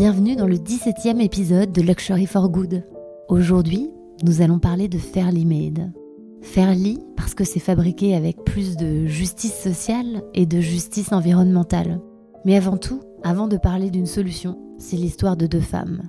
Bienvenue dans le 17e épisode de Luxury for Good. Aujourd'hui, nous allons parler de Fairly Made. Fairly parce que c'est fabriqué avec plus de justice sociale et de justice environnementale. Mais avant tout, avant de parler d'une solution, c'est l'histoire de deux femmes.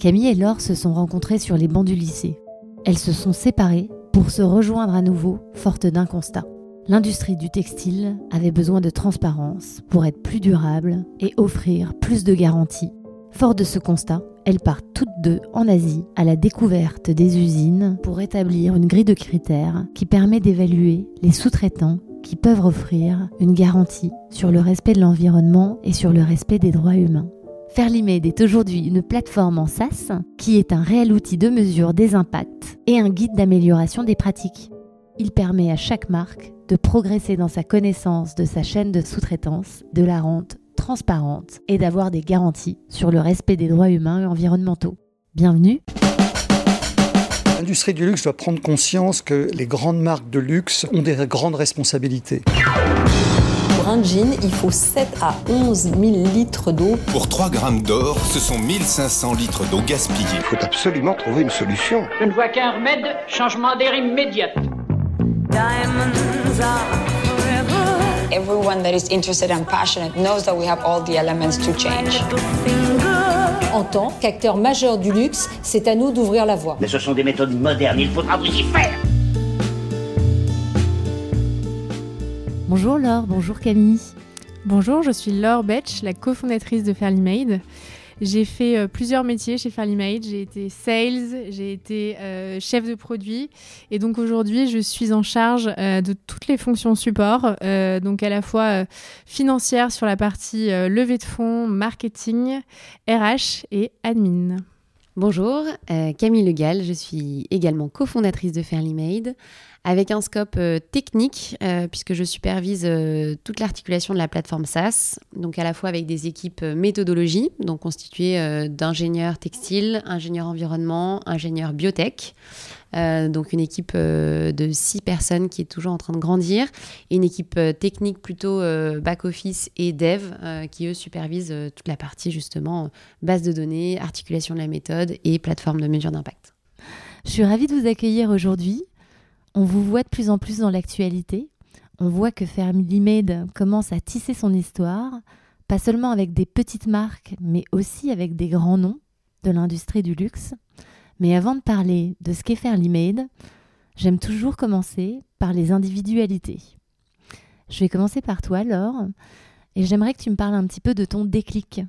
Camille et Laure se sont rencontrées sur les bancs du lycée. Elles se sont séparées pour se rejoindre à nouveau, forte d'un constat. L'industrie du textile avait besoin de transparence pour être plus durable et offrir plus de garanties Fort de ce constat, elles partent toutes deux en Asie à la découverte des usines pour établir une grille de critères qui permet d'évaluer les sous-traitants qui peuvent offrir une garantie sur le respect de l'environnement et sur le respect des droits humains. Fairly est aujourd'hui une plateforme en SaaS qui est un réel outil de mesure des impacts et un guide d'amélioration des pratiques. Il permet à chaque marque de progresser dans sa connaissance de sa chaîne de sous-traitance, de la rente transparente et d'avoir des garanties sur le respect des droits humains et environnementaux. Bienvenue L'industrie du luxe doit prendre conscience que les grandes marques de luxe ont des grandes responsabilités. Pour un jean, il faut 7 à 11 000 litres d'eau. Pour 3 grammes d'or, ce sont 1500 litres d'eau gaspillée. Il faut absolument trouver une solution. Je ne vois qu'un remède, changement d'air immédiat. Diamonds are everyone that is interested and passionate knows that we have all the elements to change. En tant qu'acteur majeur du luxe, c'est à nous d'ouvrir la voie. Mais ce sont des méthodes modernes, il faudra vous y faire. Bonjour Laure, bonjour Camille. Bonjour, je suis Laure Betch, la cofondatrice de Fairly Made. J'ai fait euh, plusieurs métiers chez Fairly Made. J'ai été sales, j'ai été euh, chef de produit. Et donc aujourd'hui, je suis en charge euh, de toutes les fonctions support. donc à la fois financière sur la partie levée de fonds, marketing, RH et admin. Bonjour, Camille Legal. Je suis également cofondatrice de Fairly Made avec un scope euh, technique, euh, puisque je supervise euh, toute l'articulation de la plateforme SaaS, donc à la fois avec des équipes méthodologie, donc constituées d'ingénieurs textiles, ingénieurs environnement, ingénieurs biotech. donc une équipe de six personnes qui est toujours en train de grandir, et une équipe technique plutôt back-office et dev qui, eux, supervisent toute la partie justement base de données, articulation de la méthode et plateforme de mesure d'impact. Je suis ravie de vous accueillir aujourd'hui on vous voit de plus en plus dans l'actualité. On voit que Family Made commence à tisser son histoire, pas seulement avec des petites marques, mais aussi avec des grands noms de l'industrie du luxe. Mais avant de parler de ce qu'est Fairly Made, j'aime toujours commencer par les individualités. Je vais commencer par toi, Laure, et j'aimerais que tu me parles un petit peu de ton déclic.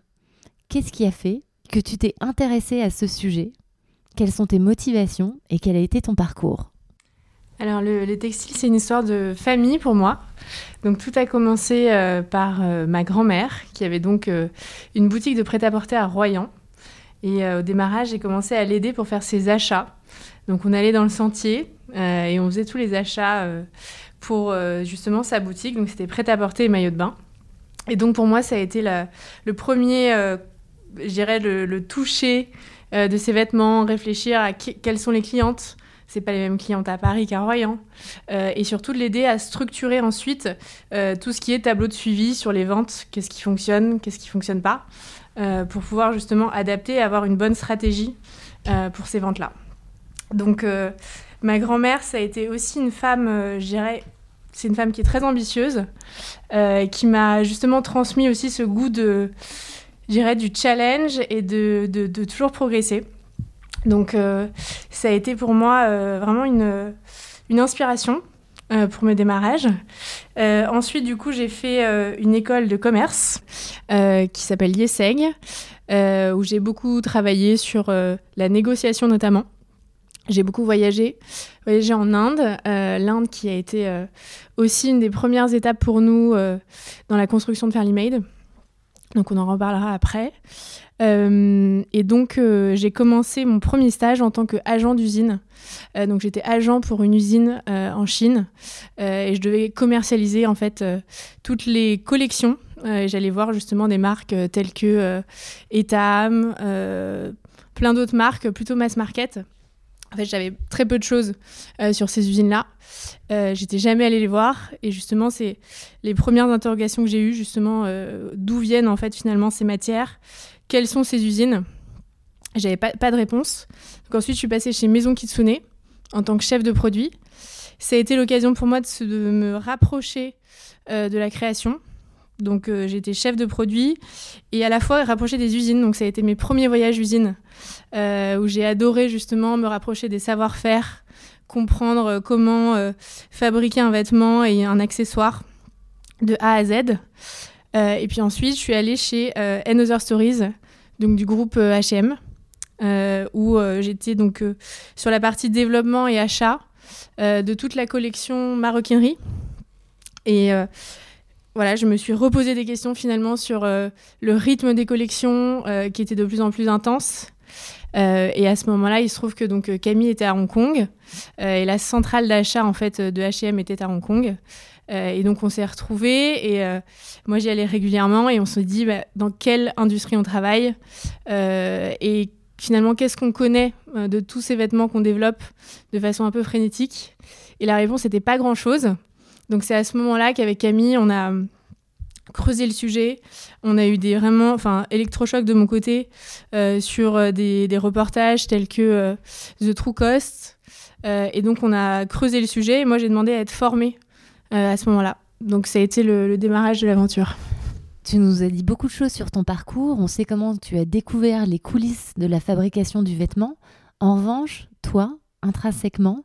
Qu'est-ce qui a fait que tu t'es intéressée à ce sujet? Quelles sont tes motivations et quel a été ton parcours? Alors le, textile, c'est une histoire de famille pour moi. Donc tout a commencé euh, par euh, ma grand-mère, qui avait donc euh, une boutique de prêt-à-porter à Royan. Et au démarrage, j'ai commencé à l'aider pour faire ses achats. Donc on allait dans le sentier et on faisait tous les achats pour justement sa boutique. Donc c'était prêt-à-porter et maillot de bain. Et donc pour moi, ça a été le premier, je dirais, le toucher de ses vêtements, réfléchir à quelles sont les clientes, c'est pas les mêmes clientes à Paris qu'à Royan. Euh, et surtout de l'aider à structurer ensuite euh, tout ce qui est tableau de suivi sur les ventes, qu'est-ce qui fonctionne, qu'est-ce qui fonctionne pas, euh, pour pouvoir justement adapter et avoir une bonne stratégie pour ces ventes-là. Donc ma grand-mère, ça a été aussi une femme, je dirais, c'est une femme qui est très ambitieuse, qui m'a justement transmis aussi ce goût de, du challenge et de, de toujours progresser. Donc euh, ça a été pour moi euh, vraiment une, inspiration euh, pour mes démarrages. ensuite, du coup, j'ai fait une école de commerce qui s'appelle Yeseg, où j'ai beaucoup travaillé sur la négociation notamment. J'ai beaucoup voyagé, voyagé en Inde, l'Inde qui a été aussi une des premières étapes pour nous dans la construction de Fairly Made. Donc on en reparlera après. Euh, et donc, euh, j'ai commencé mon premier stage en tant qu'agent d'usine. Euh, donc, j'étais agent pour une usine en Chine et je devais commercialiser en fait toutes les collections. J'allais voir justement des marques telles que Etam, plein d'autres marques plutôt mass market. En fait, j'avais très peu de choses sur ces usines-là. J'étais jamais allée les voir. Et justement, c'est les premières interrogations que j'ai eues, justement, d'où viennent en fait finalement ces matières quelles sont ces usines? J'avais pas, pas de réponse. Donc ensuite, je suis passée chez Maison Kitsune en tant que chef de produit. Ça a été l'occasion pour moi de, me rapprocher de la création. Donc j'étais chef de produit et à la fois rapprocher des usines. Donc ça a été mes premiers voyages usines où j'ai adoré justement me rapprocher des savoir-faire, comprendre comment fabriquer un vêtement et un accessoire de A à Z. Euh, et puis ensuite, je suis allée chez euh, Another Stories, donc du groupe H&M, où j'étais donc sur la partie développement et achat de toute la collection maroquinerie. Et voilà, je me suis reposé des questions finalement sur le rythme des collections qui était de plus en plus intense. et à ce moment-là, il se trouve que donc Camille était à Hong Kong et la centrale d'achat en fait de H&M était à Hong Kong. Euh, et donc on s'est retrouvés et euh, moi j'y allais régulièrement et on se dit bah, dans quelle industrie on travaille euh, et finalement qu'est-ce qu'on connaît de tous ces vêtements qu'on développe de façon un peu frénétique? Et la réponse n'était pas grand-chose. Donc c'est à ce moment-là qu'avec Camille on a creusé le sujet. On a eu des vraiment, enfin, électrochocs de mon côté sur des, reportages tels que The True Cost. et donc, on a creusé le sujet. Et moi, j'ai demandé à être formée à ce moment-là. Donc ça a été le, démarrage de l'aventure. Tu nous as dit beaucoup de choses sur ton parcours. On sait comment tu as découvert les coulisses de la fabrication du vêtement. En revanche, toi, intrinsèquement,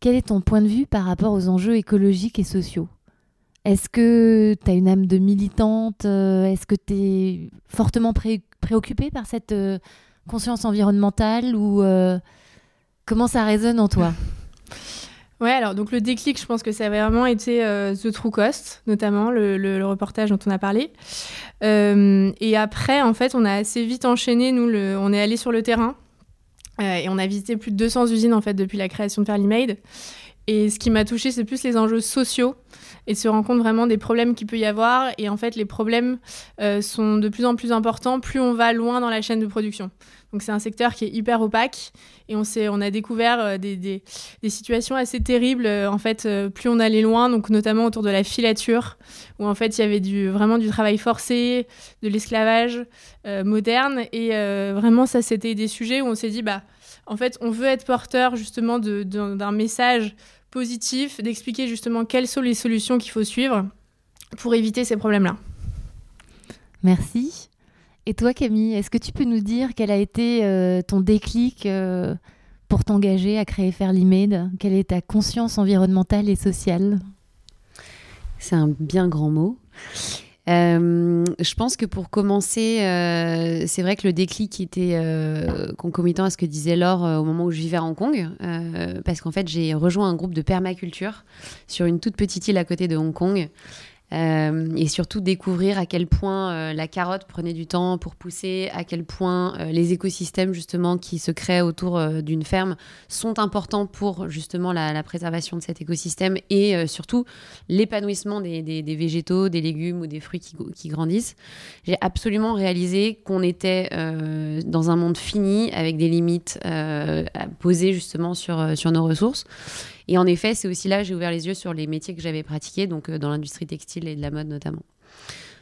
quel est ton point de vue par rapport aux enjeux écologiques et sociaux? Est-ce que tu as une âme de militante? Euh, Est-ce que tu es fortement préoccupée par cette euh, conscience environnementale ou comment ça résonne en toi? Ouais, alors donc le déclic, je pense que ça a vraiment été euh, The True Cost, notamment le, reportage dont on a parlé. Euh, et après, en fait, on a assez vite enchaîné. Nous, on est allé sur le terrain euh, et on a visité plus de 200 usines en fait depuis la création de Fairly Made. Et ce qui m'a touché, c'est plus les enjeux sociaux et se rendre compte vraiment des problèmes qu'il peut y avoir. Et en fait, les problèmes sont de plus en plus importants plus on va loin dans la chaîne de production. Donc c'est un secteur qui est hyper opaque et on, on a découvert euh, des, des, situations assez terribles euh, en fait euh, plus on allait loin, donc notamment autour de la filature où en fait il y avait du, vraiment du travail forcé, de l'esclavage moderne et vraiment ça c'était des sujets où on s'est dit bah en fait on veut être porteur justement d'un message positif, d'expliquer justement quelles sont les solutions qu'il faut suivre pour éviter ces problèmes-là. Merci. Et toi, Camille, est-ce que tu peux nous dire quel a été euh, ton déclic euh, pour t'engager à créer Fairly Made Quelle est ta conscience environnementale et sociale? C'est un bien grand mot. Euh, je pense que pour commencer, c'est vrai que le déclic était concomitant à ce que disait Laure au moment où je vivais à Hong Kong, parce qu'en fait j'ai rejoint un groupe de permaculture sur une toute petite île à côté de Hong Kong. Euh, et surtout découvrir à quel point euh, la carotte prenait du temps pour pousser, à quel point euh, les écosystèmes justement qui se créent autour d'une ferme sont importants pour justement la, préservation de cet écosystème et surtout l'épanouissement des, végétaux, des légumes ou des fruits qui, grandissent. J'ai absolument réalisé qu'on était dans un monde fini avec des limites posées justement sur nos ressources. Et en effet, c'est aussi là que j'ai ouvert les yeux sur les métiers que j'avais pratiqués, donc euh, dans l'industrie textile et de la mode notamment.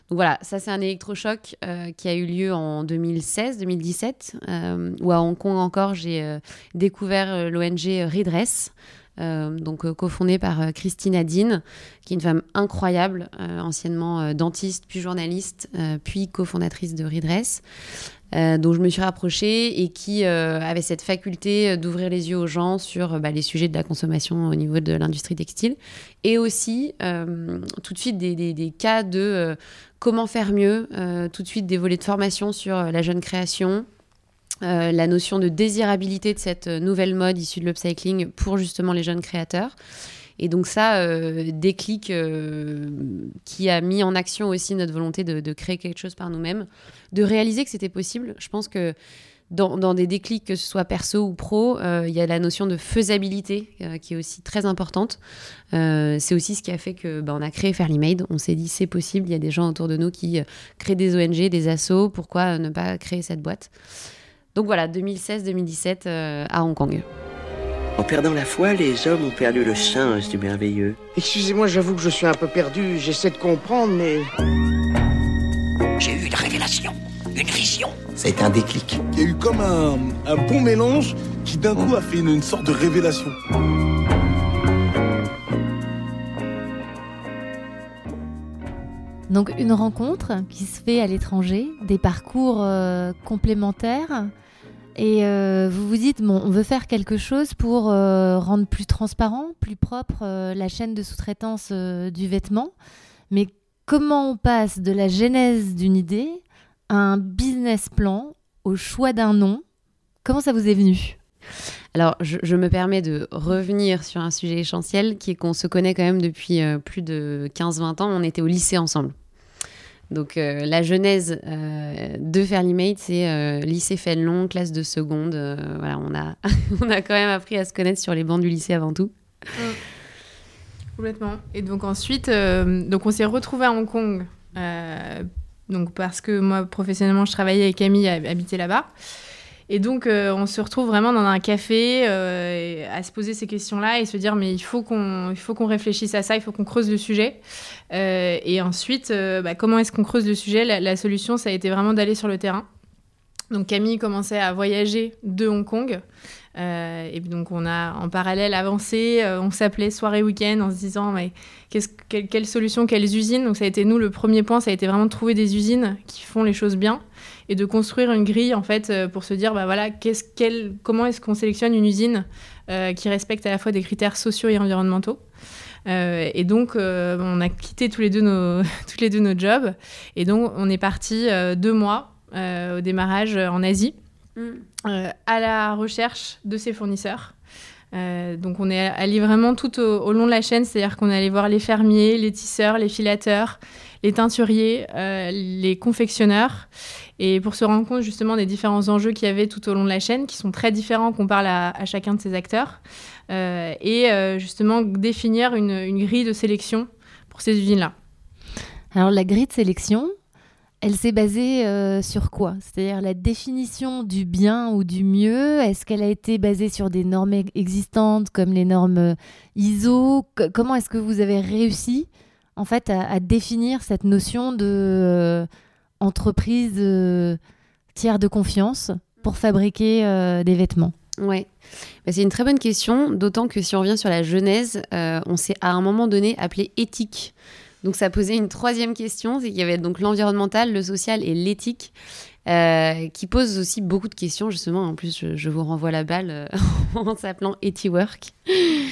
Donc voilà, ça c'est un électrochoc euh, qui a eu lieu en 2016-2017, euh, où à Hong Kong encore j'ai découvert l'ONG Redress, donc cofondée par Christine Adine, qui est une femme incroyable, anciennement dentiste, puis journaliste, puis cofondatrice de Redress. Euh, dont je me suis rapprochée et qui euh, avait cette faculté d'ouvrir les yeux aux gens sur bah, les sujets de la consommation au niveau de l'industrie textile et aussi euh, tout de suite des cas de comment faire mieux, tout de suite des volets de formation sur la jeune création, la notion de désirabilité de cette nouvelle mode issue de l'upcycling pour justement les jeunes créateurs. Et donc ça, euh, déclic euh, qui a mis en action aussi notre volonté de, créer quelque chose par nous-mêmes, de réaliser que c'était possible. Je pense que dans, des déclics, que ce soit perso ou pro, euh, il y a la notion de faisabilité qui est aussi très importante. c'est aussi ce qui a fait que bah, on a créé Fairly Made. On s'est dit c'est possible. Il y a des gens autour de nous qui créent des ONG, des assos. Pourquoi ne pas créer cette boîte? Donc voilà, 2016-2017 à Hong Kong. En perdant la foi, les hommes ont perdu le sens du merveilleux. Excusez-moi, j'avoue que je suis un peu perdu. J'essaie de comprendre, mais... J'ai eu une révélation. Une vision. Ça a été un déclic. Il y a eu comme un, un bon mélange qui d'un coup a fait une, une sorte de révélation. Donc une rencontre qui se fait à l'étranger, des parcours euh, complémentaires. Et euh, vous vous dites, bon, on veut faire quelque chose pour euh, rendre plus transparent, plus propre la chaîne de sous-traitance du vêtement. Mais comment on passe de la genèse d'une idée à un business plan, au choix d'un nom? Comment ça vous est venu? Alors, je, me permets de revenir sur un sujet essentiel qui est qu'on se connaît quand même depuis plus de 15-20 ans. On était au lycée ensemble. Donc, euh, la genèse euh, de Fairly Made, c'est euh, lycée Fénelon, classe de seconde. euh, voilà, on a, on a quand même appris à se connaître sur les bancs du lycée avant tout. Complètement. Et donc ensuite, donc on s'est retrouvés à Hong Kong. donc parce que moi, professionnellement, je travaillais et Camille hab- habitait là-bas. Et donc, euh, on se retrouve vraiment dans un café euh, à se poser ces questions-là et se dire, mais il faut qu'on réfléchisse à ça, il faut qu'on creuse le sujet. Euh, et ensuite, bah, comment est-ce qu'on creuse le sujet? La solution, ça a été vraiment d'aller sur le terrain. Donc, Camille commençait à voyager de Hong Kong. Euh, et donc, on a en parallèle avancé. euh, on s'appelait soirée week-end en se disant, mais qu'est-ce, quelle, quelle solution, quelles usines? Donc, ça a été nous le premier point, ça a été vraiment de trouver des usines qui font les choses bien et de construire une grille en fait euh, pour se dire, bah voilà, comment est-ce qu'on sélectionne une usine qui respecte à la fois des critères sociaux et environnementaux. Et donc, on a quitté tous les deux nos, tous les deux nos jobs. Et donc, on est parti deux mois au démarrage en Asie euh, à la recherche de ses fournisseurs. Euh, donc on est allé vraiment tout au, long de la chaîne, c'est-à-dire qu'on est allé voir les fermiers, les tisseurs, les filateurs, les teinturiers, euh, les confectionneurs, et pour se rendre compte justement des différents enjeux qu'il y avait tout au long de la chaîne, qui sont très différents qu'on parle à, à chacun de ces acteurs, euh, et euh, justement définir une, une grille de sélection pour ces usines-là. Alors la grille de sélection, elle s'est basée euh, sur quoi? C'est-à-dire la définition du bien ou du mieux Est-ce qu'elle a été basée sur des normes existantes comme les normes euh, ISO? Comment est-ce que vous avez réussi en fait à, définir cette notion de euh, entreprise tiers de confiance pour fabriquer des vêtements? Ouais, Bah, c'est une très bonne question, d'autant que si on revient sur la genèse, on s'est à un moment donné appelé éthique. Donc ça posait une troisième question, c'est qu'il y avait donc l'environnemental, le social et l'éthique, euh, qui pose aussi beaucoup de questions justement. En plus, je, vous renvoie la balle euh, en s'appelant EtiWork.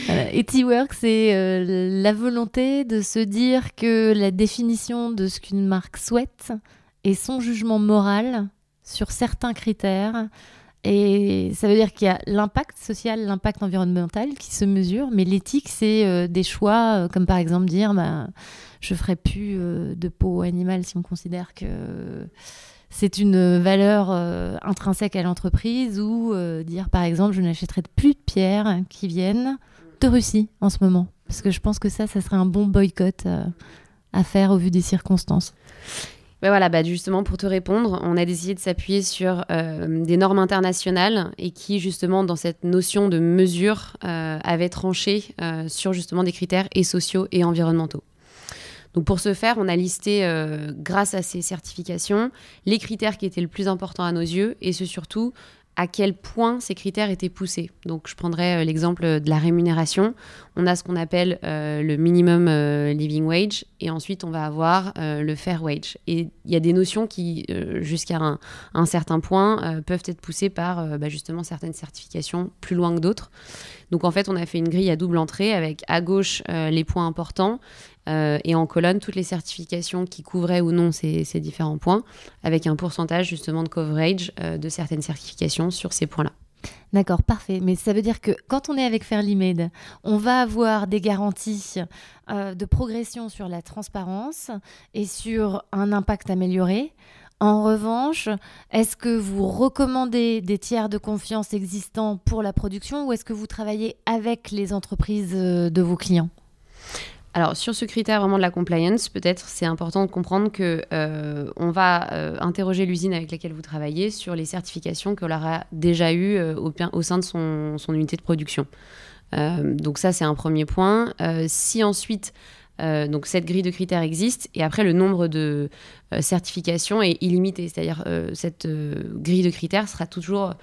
Voilà, EtiWork, c'est euh, la volonté de se dire que la définition de ce qu'une marque souhaite est son jugement moral sur certains critères. Et ça veut dire qu'il y a l'impact social, l'impact environnemental qui se mesure, mais l'éthique, c'est euh, des choix, euh, comme par exemple dire bah, je ferai plus euh, de peau animale si on considère que c'est une valeur intrinsèque à l'entreprise, ou dire par exemple je n'achèterai plus de pierres qui viennent de Russie en ce moment. Parce que je pense que ça, ça serait un bon boycott à faire au vu des circonstances. Ben voilà, bah justement pour te répondre, on a décidé de s'appuyer sur euh, des normes internationales et qui justement dans cette notion de mesure euh, avaient tranché euh, sur justement des critères et sociaux et environnementaux. Donc pour ce faire, on a listé, grâce à ces certifications, les critères qui étaient le plus importants à nos yeux et ce surtout à quel point ces critères étaient poussés. Donc je prendrai euh, l'exemple de la rémunération. On a ce qu'on appelle euh, le minimum euh, living wage et ensuite on va avoir euh, le fair wage. Et il y a des notions qui, euh, jusqu'à un, certain point, euh, peuvent être poussées par euh, bah, justement certaines certifications plus loin que d'autres. Donc en fait, on a fait une grille à double entrée avec à gauche euh, les points importants euh, et en colonne toutes les certifications qui couvraient ou non ces, différents points, avec un pourcentage justement de coverage euh, de certaines certifications sur ces points-là. D'accord, parfait. Mais ça veut dire que quand on est avec Fairly on va avoir des garanties euh, de progression sur la transparence et sur un impact amélioré. En revanche, est-ce que vous recommandez des tiers de confiance existants pour la production ou est-ce que vous travaillez avec les entreprises de vos clients? Alors sur ce critère vraiment de la compliance, peut-être c'est important de comprendre que euh, on va euh, interroger l'usine avec laquelle vous travaillez sur les certifications qu'elle aura déjà eues euh, au, sein de son, unité de production. Donc ça c'est un premier point. Si ensuite Euh, donc cette grille de critères existe et après le nombre de euh, certifications est illimité. C'est-à-dire euh, cette grille de critères sera toujours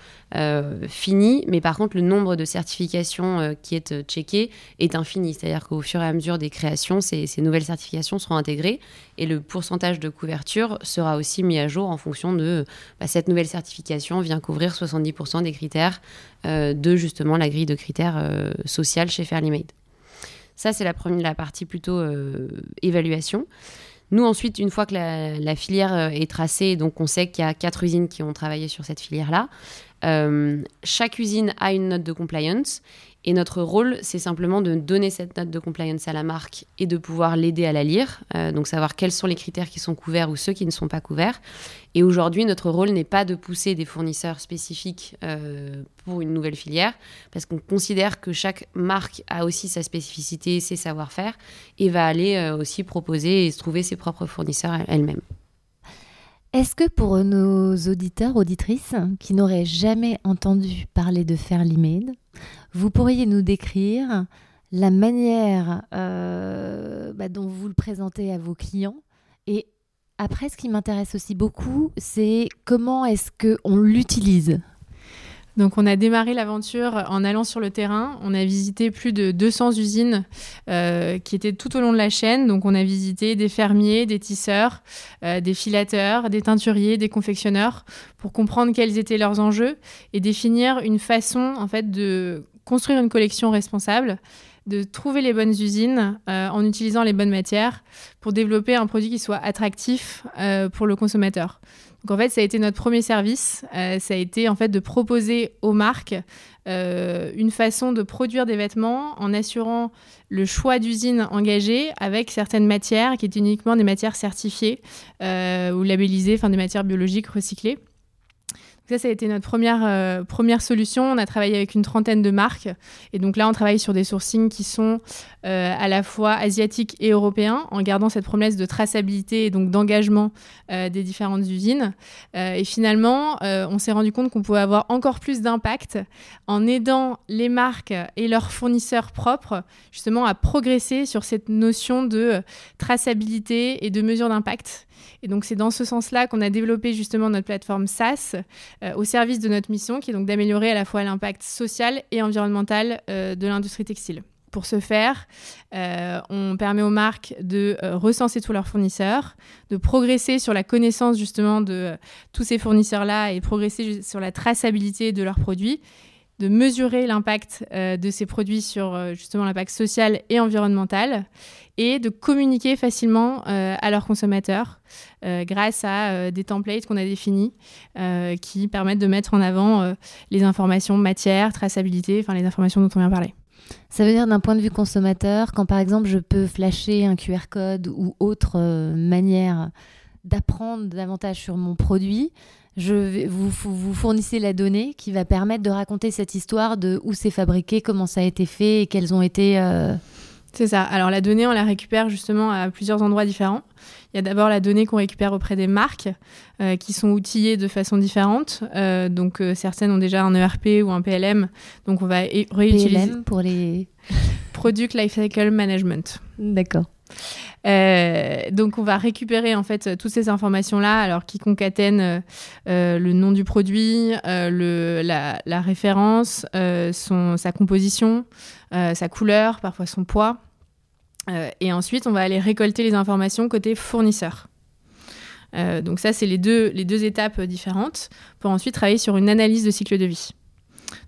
finie, mais par contre le nombre de certifications qui est checké est infini. C'est-à-dire qu'au fur et à mesure des créations, ces, nouvelles certifications seront intégrées et le pourcentage de couverture sera aussi mis à jour en fonction de bah, cette nouvelle certification vient couvrir 70% des critères de justement la grille de critères sociale chez Fairly Made. Ça, c'est la, première, la partie plutôt euh, évaluation. Nous, ensuite, une fois que la, filière euh, est tracée, donc on sait qu'il y a quatre usines qui ont travaillé sur cette filière-là, euh, chaque usine a une note de compliance et notre rôle, c'est simplement de donner cette note de compliance à la marque et de pouvoir l'aider à la lire, euh, donc savoir quels sont les critères qui sont couverts ou ceux qui ne sont pas couverts. Et aujourd'hui, notre rôle n'est pas de pousser des fournisseurs spécifiques euh, pour une nouvelle filière, parce qu'on considère que chaque marque a aussi sa spécificité, ses savoir-faire, et va aller euh, aussi proposer et se trouver ses propres fournisseurs elle-même. Est-ce que pour nos auditeurs, auditrices, qui n'auraient jamais entendu parler de Fairly vous pourriez nous décrire la manière euh, bah, dont vous le présentez à vos clients? Et après, ce qui m'intéresse aussi beaucoup, c'est comment est-ce qu'on l'utilise? Donc on a démarré l'aventure en allant sur le terrain. On a visité plus de 200 usines euh, qui étaient tout au long de la chaîne. Donc on a visité des fermiers, des tisseurs, euh, des filateurs, des teinturiers, des confectionneurs pour comprendre quels étaient leurs enjeux et définir une façon en fait de construire une collection responsable de trouver les bonnes usines euh, en utilisant les bonnes matières pour développer un produit qui soit attractif pour le consommateur. Donc en fait, ça a été notre premier service. Euh, ça a été en fait de proposer aux marques euh, une façon de produire des vêtements en assurant le choix d'usines engagées avec certaines matières qui étaient uniquement des matières certifiées euh, ou labellisées, enfin des matières biologiques recyclées. Ça, ça a été notre première, euh, première solution. On a travaillé avec une trentaine de marques. Et donc là, on travaille sur des sourcings qui sont euh, à la fois asiatiques et européens, en gardant cette promesse de traçabilité et donc d'engagement euh, des différentes usines. et finalement, on s'est rendu compte qu'on pouvait avoir encore plus d'impact en aidant les marques et leurs fournisseurs propres justement à progresser sur cette notion de traçabilité et de mesure d'impact. Et donc c'est dans ce sens-là qu'on a développé justement notre plateforme SaaS euh, au service de notre mission, qui est donc d'améliorer à la fois l'impact social et environnemental euh, de l'industrie textile. Pour ce faire, euh, on permet aux marques de recenser tous leurs fournisseurs, de progresser sur la connaissance justement de tous ces fournisseurs-là et progresser sur la traçabilité de leurs produits de mesurer l'impact de ces produits sur justement l'impact social et environnemental et de communiquer facilement euh, à leurs consommateurs grâce à des templates qu'on a définis qui permettent de mettre en avant les informations matière, traçabilité, enfin les informations dont on vient parler. Ça veut dire d'un point de vue consommateur, quand par exemple je peux flasher un QR code ou autre manière d'apprendre davantage sur mon produit, vous, vous fournissez la donnée qui va permettre de raconter cette histoire de où c'est fabriqué, comment ça a été fait et quels ont été. Euh, c'est ça. Alors la donnée, on la récupère justement à plusieurs endroits différents. Il y a d'abord la donnée qu'on récupère auprès des marques euh, qui sont outillées de façon différente. Euh, donc certaines ont déjà un ERP ou un PLM. Donc on va réutiliser. PLM pour les. Product Lifecycle Management. D'accord. Euh, donc on va récupérer en fait toutes ces informations là, alors qui concatènent euh, le nom du produit, euh, la, référence, sa composition, sa couleur, parfois son poids. et ensuite on va aller récolter les informations côté fournisseur. donc ça c'est les deux étapes différentes pour ensuite travailler sur une analyse de cycle de vie.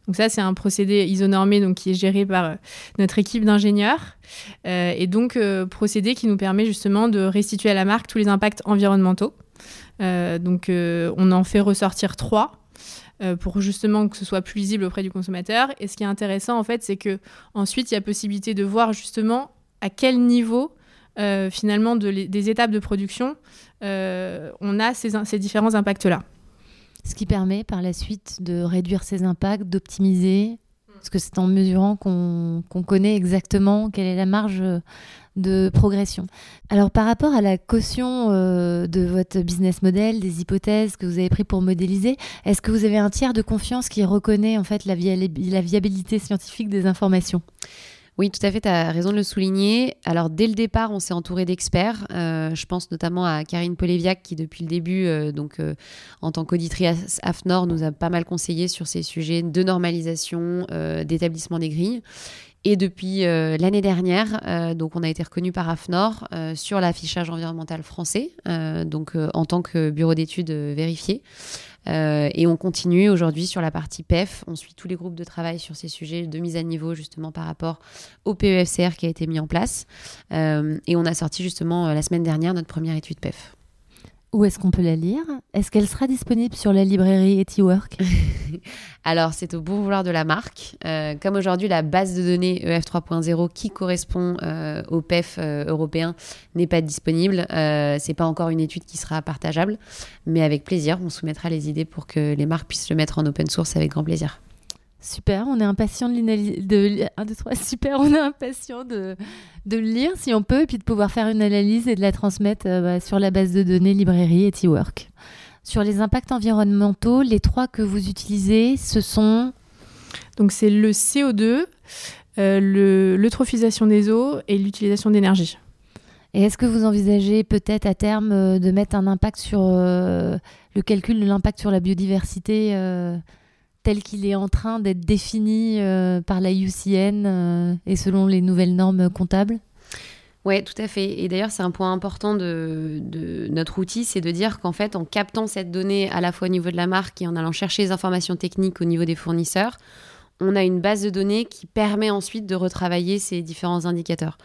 Donc ça, c'est un procédé isonormé donc, qui est géré par euh, notre équipe d'ingénieurs. Euh, et donc, euh, procédé qui nous permet justement de restituer à la marque tous les impacts environnementaux. donc, on en fait ressortir trois. pour justement que ce soit plus lisible auprès du consommateur. Et ce qui est intéressant, en fait, c'est que ensuite il y a possibilité de voir justement à quel niveau, finalement, des étapes de production, on a ces différents impacts-là ce qui permet par la suite de réduire ses impacts, d'optimiser, parce que c'est en mesurant qu'on connaît exactement quelle est la marge de progression. Alors par rapport à la caution euh, de votre business model, des hypothèses que vous avez pris pour modéliser, est-ce que vous avez un tiers de confiance qui reconnaît en fait la viabilité scientifique des informations? Oui, tout à fait, tu as raison de le souligner. Alors, dès le départ, on s'est entouré d'experts. Euh, je pense notamment à Karine Poléviac, qui depuis le début, euh, donc euh, en tant qu'auditrice AFNOR, nous a pas mal conseillé sur ces sujets de normalisation, d'établissement des grilles. Et depuis l'année dernière, donc on a été reconnu par AFNOR sur l'affichage environnemental français, donc en tant que bureau d'études vérifié. Euh, et on continue aujourd'hui sur la partie PEF. On suit tous les groupes de travail sur ces sujets de mise à niveau justement par rapport au PEFCR qui a été mis en place. Euh, et on a sorti justement euh, la semaine dernière notre première étude PEF. Où est-ce qu'on peut la lire? Est-ce qu'elle sera disponible sur la librairie Etiwork? Alors, c'est au bon vouloir de la marque. Euh, comme aujourd'hui, la base de données EF 3.0 qui correspond euh, au PEF euh, européen n'est pas disponible, c'est pas encore une étude qui sera partageable, mais avec plaisir, on soumettra les idées pour que les marques puissent le mettre en open source avec grand plaisir. Super, on est impatient de, de... super, on est impatient de, de le lire si on peut, et puis de pouvoir faire une analyse et de la transmettre euh, bah, sur la base de données librairie et T-Work. Sur les impacts environnementaux, les trois que vous utilisez, ce sont Donc c'est le CO2, euh, l'eutrophisation des eaux et l'utilisation d'énergie. Et est-ce que vous envisagez peut-être à terme euh, de mettre un impact sur le calcul de l'impact sur la biodiversité tel qu'il est en train d'être défini euh, par la UCN euh, et selon les nouvelles normes comptables oui, tout à fait. Et d'ailleurs, c'est un point important de, notre outil, c'est de dire qu'en fait, en captant cette donnée à la fois au niveau de la marque et en allant chercher les informations techniques au niveau des fournisseurs, on a une base de données qui permet ensuite de retravailler ces différents indicateurs.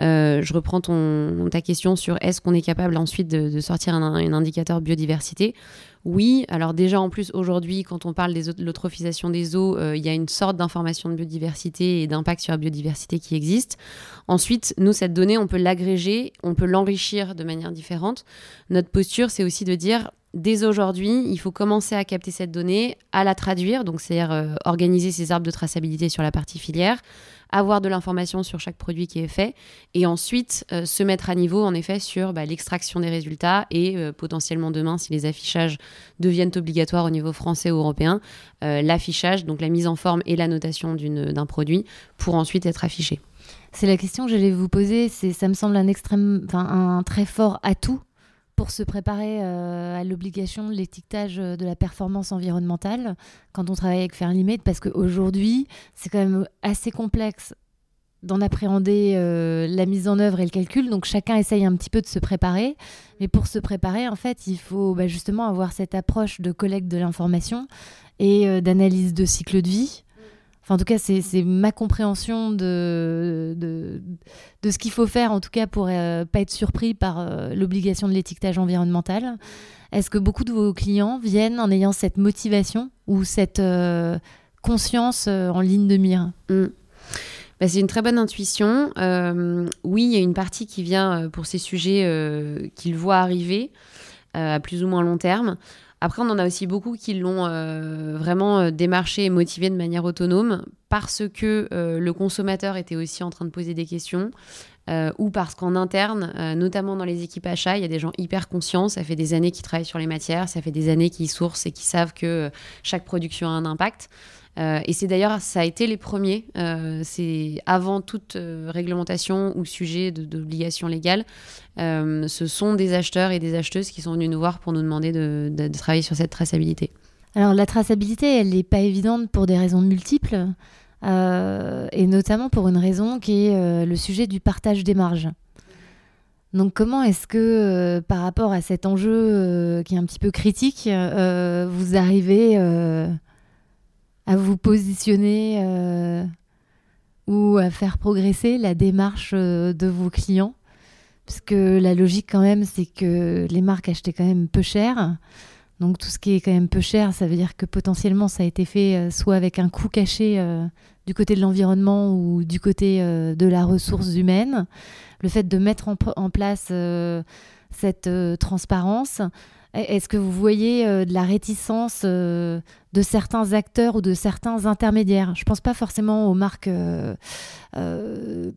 Euh, je reprends ta question sur est-ce qu'on est capable ensuite de, sortir un, un, indicateur biodiversité. Oui, alors déjà en plus aujourd'hui, quand on parle de l'eutrophisation des eaux, euh, il y a une sorte d'information de biodiversité et d'impact sur la biodiversité qui existe. Ensuite, nous, cette donnée, on peut l'agréger, on peut l'enrichir de manière différente. Notre posture, c'est aussi de dire, dès aujourd'hui, il faut commencer à capter cette donnée, à la traduire, donc c'est-à-dire euh, organiser ces arbres de traçabilité sur la partie filière, avoir de l'information sur chaque produit qui est fait, et ensuite euh, se mettre à niveau, en effet, sur bah, l'extraction des résultats et euh, potentiellement demain, si les affichages deviennent obligatoires au niveau français ou européen, l'affichage, donc la mise en forme et la notation d'un produit, pour ensuite être affiché. C'est la question que j'allais vous poser. Ça me semble un extrême, un très fort atout pour se préparer euh, à l'obligation de l'étiquetage euh, de la performance environnementale quand on travaille avec Fairlimate parce qu'aujourd'hui, c'est quand même assez complexe d'en appréhender euh, la mise en œuvre et le calcul. Donc chacun essaye un petit peu de se préparer. Mais pour se préparer, en fait, il faut bah, justement avoir cette approche de collecte de l'information et d'analyse de cycle de vie en tout cas, c'est ma compréhension de, de, ce qu'il faut faire, en tout cas, pour euh, pas être surpris par euh, l'obligation de l'étiquetage environnemental. Est-ce que beaucoup de vos clients viennent en ayant cette motivation ou cette euh, conscience en ligne de mire? Mm. bah, c'est une très bonne intuition. oui, il y a une partie qui vient pour ces sujets qu'ils voient arriver à plus ou moins long terme. Après, on en a aussi beaucoup qui l'ont euh, vraiment euh, démarché et motivé de manière autonome parce que euh, le consommateur était aussi en train de poser des questions ou parce qu'en interne, notamment dans les équipes achats, il y a des gens hyper conscients. Ça fait des années qu'ils travaillent sur les matières, ça fait des années qu'ils sourcent et qu'ils savent que chaque production a un impact. Euh, et c'est d'ailleurs, ça a été les premiers. Euh, c'est avant toute euh, réglementation ou sujet d'obligation légale. ce sont des acheteurs et des acheteuses qui sont venus nous voir pour nous demander de, de travailler sur cette traçabilité. Alors la traçabilité, elle n'est pas évidente pour des raisons multiples. et notamment pour une raison qui est le sujet du partage des marges. Donc comment est-ce que par rapport à cet enjeu qui est un petit peu critique, vous arrivez à vous positionner euh, ou à faire progresser la démarche euh, de vos clients. Parce que la logique quand même, c'est que les marques achetaient quand même peu cher. Donc tout ce qui est quand même peu cher, ça veut dire que potentiellement ça a été fait euh, soit avec un coût caché du côté de l'environnement ou du côté de la ressource humaine. Le fait de mettre en place cette transparence, est-ce que vous voyez euh, de la réticence euh, de certains acteurs ou de certains intermédiaires? Je ne pense pas forcément aux marques euh,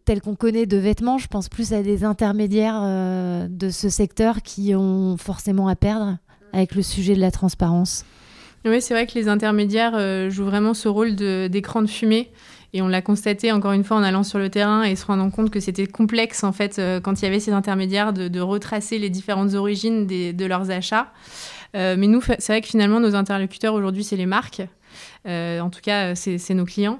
telles qu'on connaît de vêtements, je pense plus à des intermédiaires de ce secteur qui ont forcément à perdre avec le sujet de la transparence. Oui, c'est vrai que les intermédiaires jouent vraiment ce rôle d'écran de, fumée. Et on l'a constaté encore une fois en allant sur le terrain et se rendant compte que c'était complexe en fait quand il y avait ces intermédiaires de, retracer les différentes origines de leurs achats. mais nous, c'est vrai que finalement nos interlocuteurs aujourd'hui, c'est les marques. Euh, en tout cas, c'est nos clients.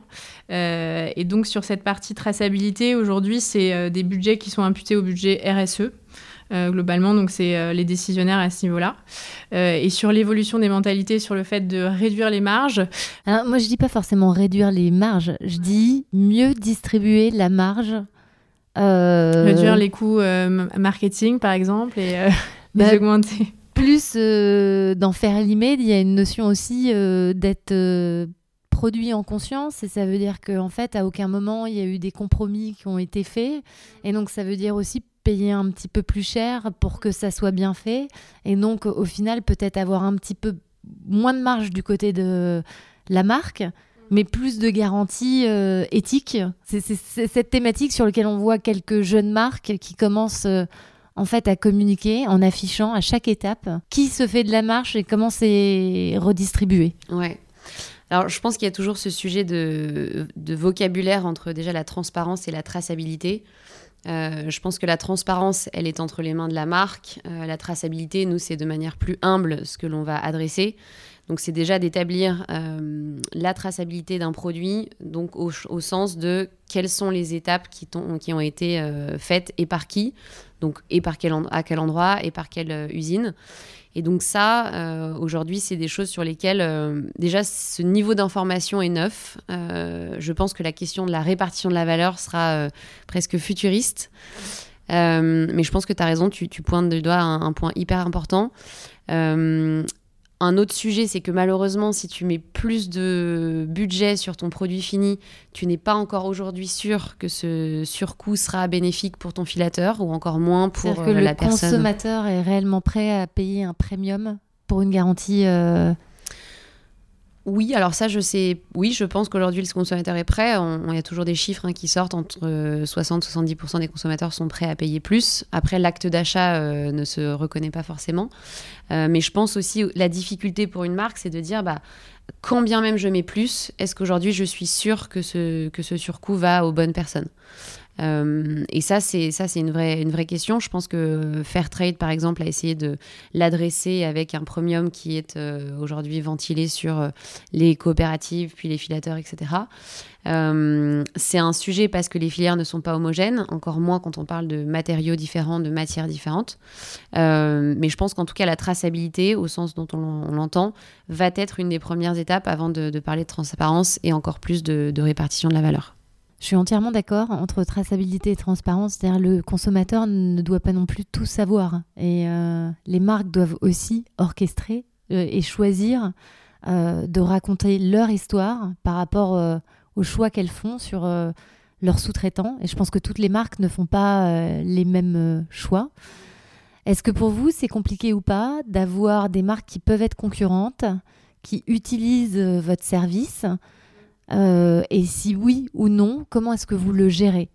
Euh, et donc, sur cette partie traçabilité, aujourd'hui, c'est euh, des budgets qui sont imputés au budget RSE. Globalement, donc c'est les décisionnaires à ce niveau-là. et sur l'évolution des mentalités, sur le fait de réduire les marges. Alors, moi, je dis pas forcément réduire les marges, je dis mieux distribuer la marge. Réduire les coûts marketing, par exemple, et les bah, augmenter plus euh, dans faire l'image, il y a une notion aussi euh, d'être euh, produit en conscience et ça veut dire qu'en en fait à aucun moment il y a eu des compromis qui ont été faits et donc ça veut dire aussi payer un petit peu plus cher pour que ça soit bien fait et donc au final peut-être avoir un petit peu moins de marge du côté de la marque mais plus de garanties éthiques. C'est cette thématique sur laquelle on voit quelques jeunes marques qui commencent en fait à communiquer en affichant à chaque étape qui se fait de la marche et comment c'est redistribué. Ouais. Alors, je pense qu'il y a toujours ce sujet de, vocabulaire entre déjà la transparence et la traçabilité. Euh, je pense que la transparence, elle est entre les mains de la marque. Euh, la traçabilité, nous, c'est de manière plus humble ce que l'on va adresser. Donc, c'est déjà d'établir euh, la traçabilité d'un produit, donc au, sens de quelles sont les étapes qui, qui ont été faites et par qui donc et par quel à quel endroit et par quelle usine. Et donc ça, euh, aujourd'hui, c'est des choses sur lesquelles euh, déjà ce niveau d'information est neuf. je pense que la question de la répartition de la valeur sera presque futuriste. mais je pense que tu as raison, tu, pointes de doigt un, un point hyper important. Un autre sujet, c'est que malheureusement, si tu mets plus de budget sur ton produit fini, tu n'es pas encore aujourd'hui sûr que ce surcoût sera bénéfique pour ton filateur ou encore moins pour que euh, la personne. Le consommateur est réellement prêt à payer un premium pour une garantie euh, oui, alors ça, je sais. Oui, je pense qu'aujourd'hui, le consommateur est prêt. Il y a toujours des chiffres hein, qui sortent. Entre 60-70% des consommateurs sont prêts à payer plus. Après, l'acte d'achat euh, ne se reconnaît pas forcément. Euh, mais je pense aussi la difficulté pour une marque, c'est de dire bah, quand bien même je mets plus, est-ce qu'aujourd'hui je suis sûre que ce, que ce surcoût va aux bonnes personnes? Euh, et ça, c'est ça, c'est une vraie, une vraie question. Je pense que Fairtrade, par exemple, a essayé de l'adresser avec un premium qui est euh, aujourd'hui ventilé sur euh, les coopératives, puis les filateurs, etc. c'est un sujet parce que les filières ne sont pas homogènes, encore moins quand on parle de matériaux différents, de matières différentes. mais je pense qu'en tout cas, la traçabilité, au sens dont on, l'entend, va être une des premières étapes avant de, parler de transparence et encore plus de répartition de la valeur. Je suis entièrement d'accord entre traçabilité et transparence. C'est-à-dire le consommateur ne doit pas non plus tout savoir. Et euh, les marques doivent aussi orchestrer euh, et choisir euh, de raconter leur histoire par rapport aux choix qu'elles font sur leurs sous-traitants. Et je pense que toutes les marques ne font pas les mêmes choix. Est-ce que pour vous, c'est compliqué ou pas d'avoir des marques qui peuvent être concurrentes, qui utilisent votre service? Euh, et si oui ou non, comment est-ce que vous le gérez?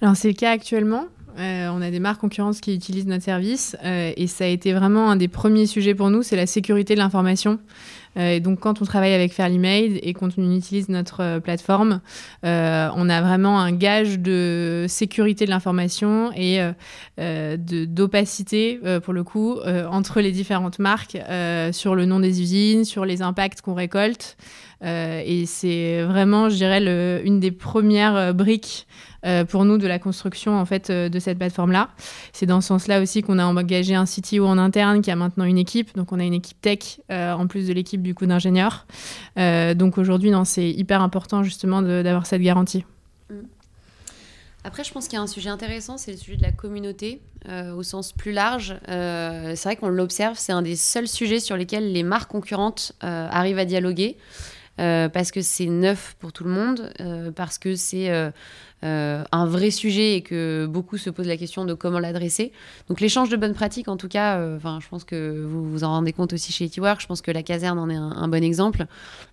Alors c'est le cas actuellement. Euh, on a des marques concurrentes qui utilisent notre service euh, et ça a été vraiment un des premiers sujets pour nous, c'est la sécurité de l'information. et donc quand on travaille avec Fairly Made et quand on utilise notre plateforme, on a vraiment un gage de sécurité de l'information et d'opacité pour le coup entre les différentes marques sur le nom des usines, sur les impacts qu'on récolte. Euh, et c'est vraiment, je dirais, une des premières euh, briques euh, pour nous de la construction en fait de cette plateforme-là. C'est dans ce sens-là aussi qu'on a engagé un CTO en interne qui a maintenant une équipe. Donc on a une équipe tech en plus de l'équipe du coup d'ingénieurs. donc aujourd'hui, c'est hyper important justement d'avoir cette garantie. Mm. Après, je pense qu'il y a un sujet intéressant, c'est le sujet de la communauté au sens plus large. c'est vrai qu'on l'observe, c'est un des seuls sujets sur lesquels les marques concurrentes arrivent à dialoguer. Parce que c'est neuf pour tout le monde, parce que c'est un vrai sujet et que beaucoup se posent la question de comment l'adresser. Donc l'échange de bonnes pratiques, en tout cas, enfin, je pense que vous vous en rendez compte aussi chez Etiwork. Je pense que la caserne en est un, bon exemple.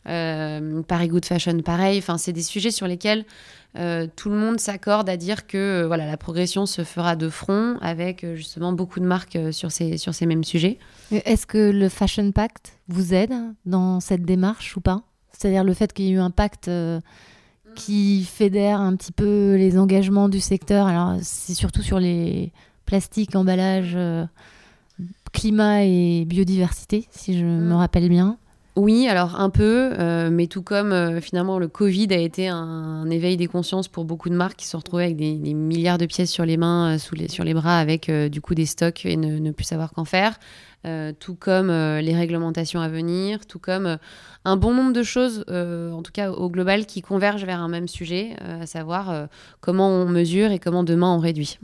Paris Good Fashion, pareil. C'est des sujets sur lesquels euh, tout le monde s'accorde à dire que euh, voilà, la progression se fera de front avec euh, justement beaucoup de marques sur, ces, sur ces mêmes sujets. Est-ce que le Fashion Pact vous aide dans cette démarche ou pas? C'est-à-dire le fait qu'il y ait eu un pacte qui fédère un petit peu les engagements du secteur. Alors c'est surtout sur les plastiques, emballages, climat et biodiversité, si je me mm. rappelle bien. Oui, alors un peu, euh, mais tout comme euh, finalement le Covid a été un, éveil des consciences pour beaucoup de marques qui se retrouvaient avec des, milliards de pièces sur les mains, euh, sous les, sur les bras, avec du coup des stocks et ne, plus savoir qu'en faire. Tout comme les réglementations à venir, tout comme un bon nombre de choses, en tout cas au global, qui convergent vers un même sujet, à savoir comment on mesure et comment demain on réduit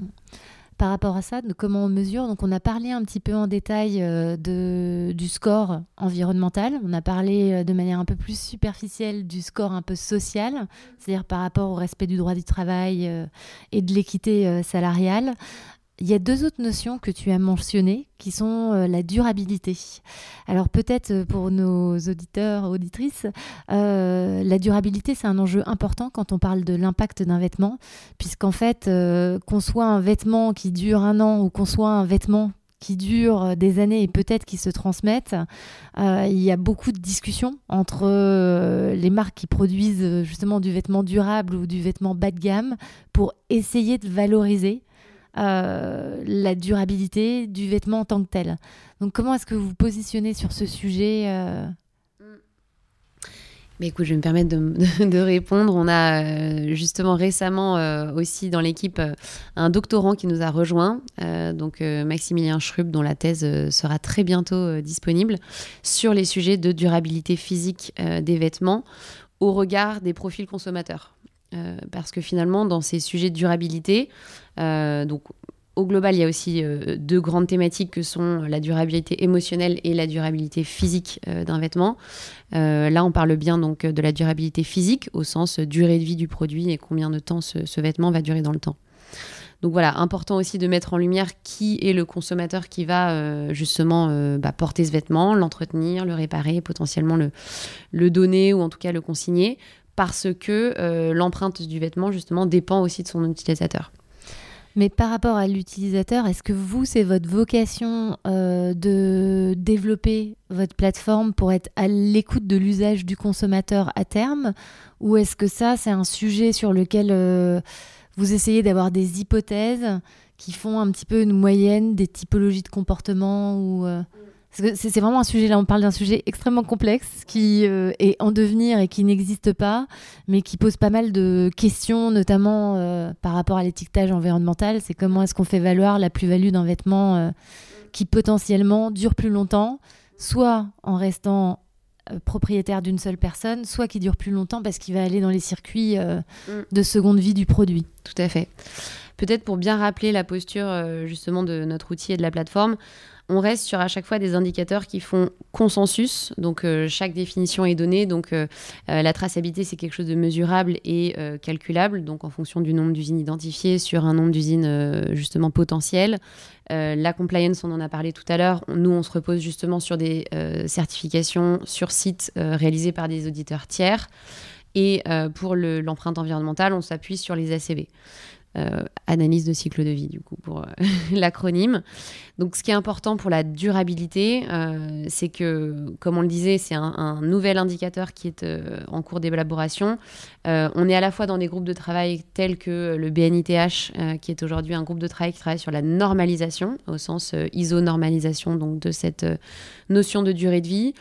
par rapport à ça, de comment on mesure. Donc, on a parlé un petit peu en détail euh, de, du score environnemental. On a parlé euh, de manière un peu plus superficielle du score un peu social, c'est-à-dire par rapport au respect du droit du travail euh, et de l'équité salariale. Il y a deux autres notions que tu as mentionnées qui sont euh, la durabilité. Alors peut-être euh, pour nos auditeurs, auditrices, euh, la durabilité c'est un enjeu important quand on parle de l'impact d'un vêtement, puisqu'en fait qu'on soit un vêtement qui dure un an ou qu'on soit un vêtement qui dure des années et peut-être qui se transmettent, il y a beaucoup de discussions entre les marques qui produisent justement du vêtement durable ou du vêtement bas de gamme pour essayer de valoriser euh, la durabilité du vêtement en tant que tel. Donc comment est-ce que vous vous positionnez sur ce sujet euh? Mais écoute, je vais me permettre de, répondre. On a euh, justement récemment aussi dans l'équipe un doctorant qui nous a rejoint, donc Maximilien Schrub, dont la thèse sera très bientôt disponible, sur les sujets de durabilité physique des vêtements au regard des profils consommateurs. Euh, parce que finalement, dans ces sujets de durabilité, euh, au global, il y a aussi euh, deux grandes thématiques que sont la durabilité émotionnelle et la durabilité physique d'un vêtement. là, on parle bien donc de la durabilité physique au sens durée de vie du produit et combien de temps ce, vêtement va durer dans le temps. Donc voilà, important aussi de mettre en lumière qui est le consommateur qui va justement bah, porter ce vêtement, l'entretenir, le réparer, potentiellement le, le donner ou en tout cas le consigner parce que euh, l'empreinte du vêtement, justement, dépend aussi de son utilisateur. Mais par rapport à l'utilisateur, est-ce que vous, c'est votre vocation euh, de développer votre plateforme pour être à l'écoute de l'usage du consommateur à terme? Ou est-ce que ça, c'est un sujet sur lequel euh, vous essayez d'avoir des hypothèses qui font un petit peu une moyenne des typologies de comportement ou, c'est vraiment un sujet, là on parle d'un sujet extrêmement complexe qui euh, est en devenir et qui n'existe pas, mais qui pose pas mal de questions, notamment euh, par rapport à l'étiquetage environnemental. C'est comment est-ce qu'on fait valoir la plus-value d'un vêtement euh, qui potentiellement dure plus longtemps, soit en restant propriétaire d'une seule personne, soit qui dure plus longtemps parce qu'il va aller dans les circuits mm. de seconde vie du produit. Tout à fait. Peut-être pour bien rappeler la posture justement de notre outil et de la plateforme, on reste sur à chaque fois des indicateurs qui font consensus. Donc euh, chaque définition est donnée. Donc euh, euh, la traçabilité, c'est quelque chose de mesurable et calculable. Donc en fonction du nombre d'usines identifiées sur un nombre d'usines justement potentielles. la compliance, on en a parlé tout à l'heure. Nous, on se repose justement sur des certifications sur site réalisées par des auditeurs tiers. Et pour l'empreinte environnementale, on s'appuie sur les ACV. Euh, analyse de cycle de vie, du coup, pour euh, l'acronyme. Donc, ce qui est important pour la durabilité, euh, c'est que, comme on le disait, c'est un, nouvel indicateur qui est en cours d'élaboration. on est à la fois dans des groupes de travail tels que le BNITH, qui est aujourd'hui un groupe de travail qui travaille sur la normalisation, au sens ISO-normalisation, donc de cette notion de durée de vie.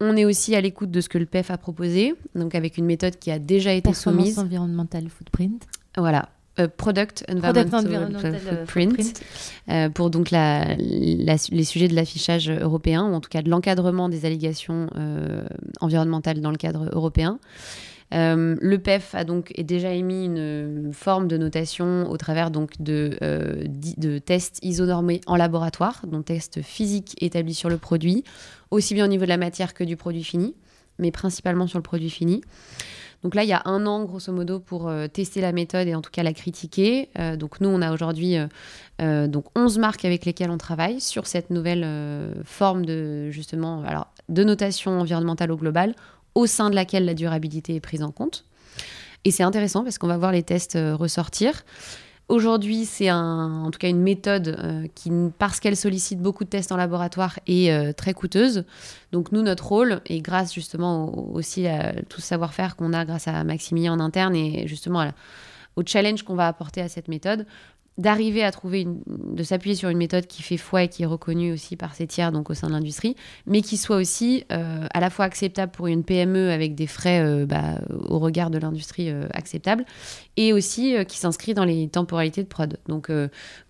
On est aussi à l'écoute de ce que le PEF a proposé, donc avec une méthode qui a déjà été soumise. environnemental footprint. Voilà, euh, product Environmental, euh, Footprint, euh, pour donc la, les sujets de l'affichage européen, ou en tout cas de l'encadrement des allégations environnementales dans le cadre européen. le PEF a donc déjà émis une forme de notation au travers donc de, de tests isonormés en laboratoire, donc tests physiques établis sur le produit, aussi bien au niveau de la matière que du produit fini. mais principalement sur le produit fini. Donc là, il y a un an, grosso modo, pour euh, tester la méthode et en tout cas la critiquer. Euh, donc nous, on a aujourd'hui euh, donc 11 marques avec lesquelles on travaille sur cette nouvelle forme de, justement, de notation environnementale au global, au sein de laquelle la durabilité est prise en compte. Et c'est intéressant parce qu'on va voir les tests ressortir. Aujourd'hui, c'est en tout cas une méthode euh, qui, parce qu'elle sollicite beaucoup de tests en laboratoire, est euh, très coûteuse. Donc nous, notre rôle, et grâce justement aussi à tout ce savoir-faire qu'on a grâce à Maximilien en interne et justement au challenge qu'on va apporter à cette méthode, d'arriver à trouver, une, de s'appuyer sur une méthode qui fait foi et qui est reconnue aussi par ses tiers, donc au sein de l'industrie, mais qui soit aussi euh, à la fois acceptable pour une PME avec des frais euh, bah, au regard de l'industrie euh, acceptable, et aussi qui s'inscrit dans les temporalités de prod. Donc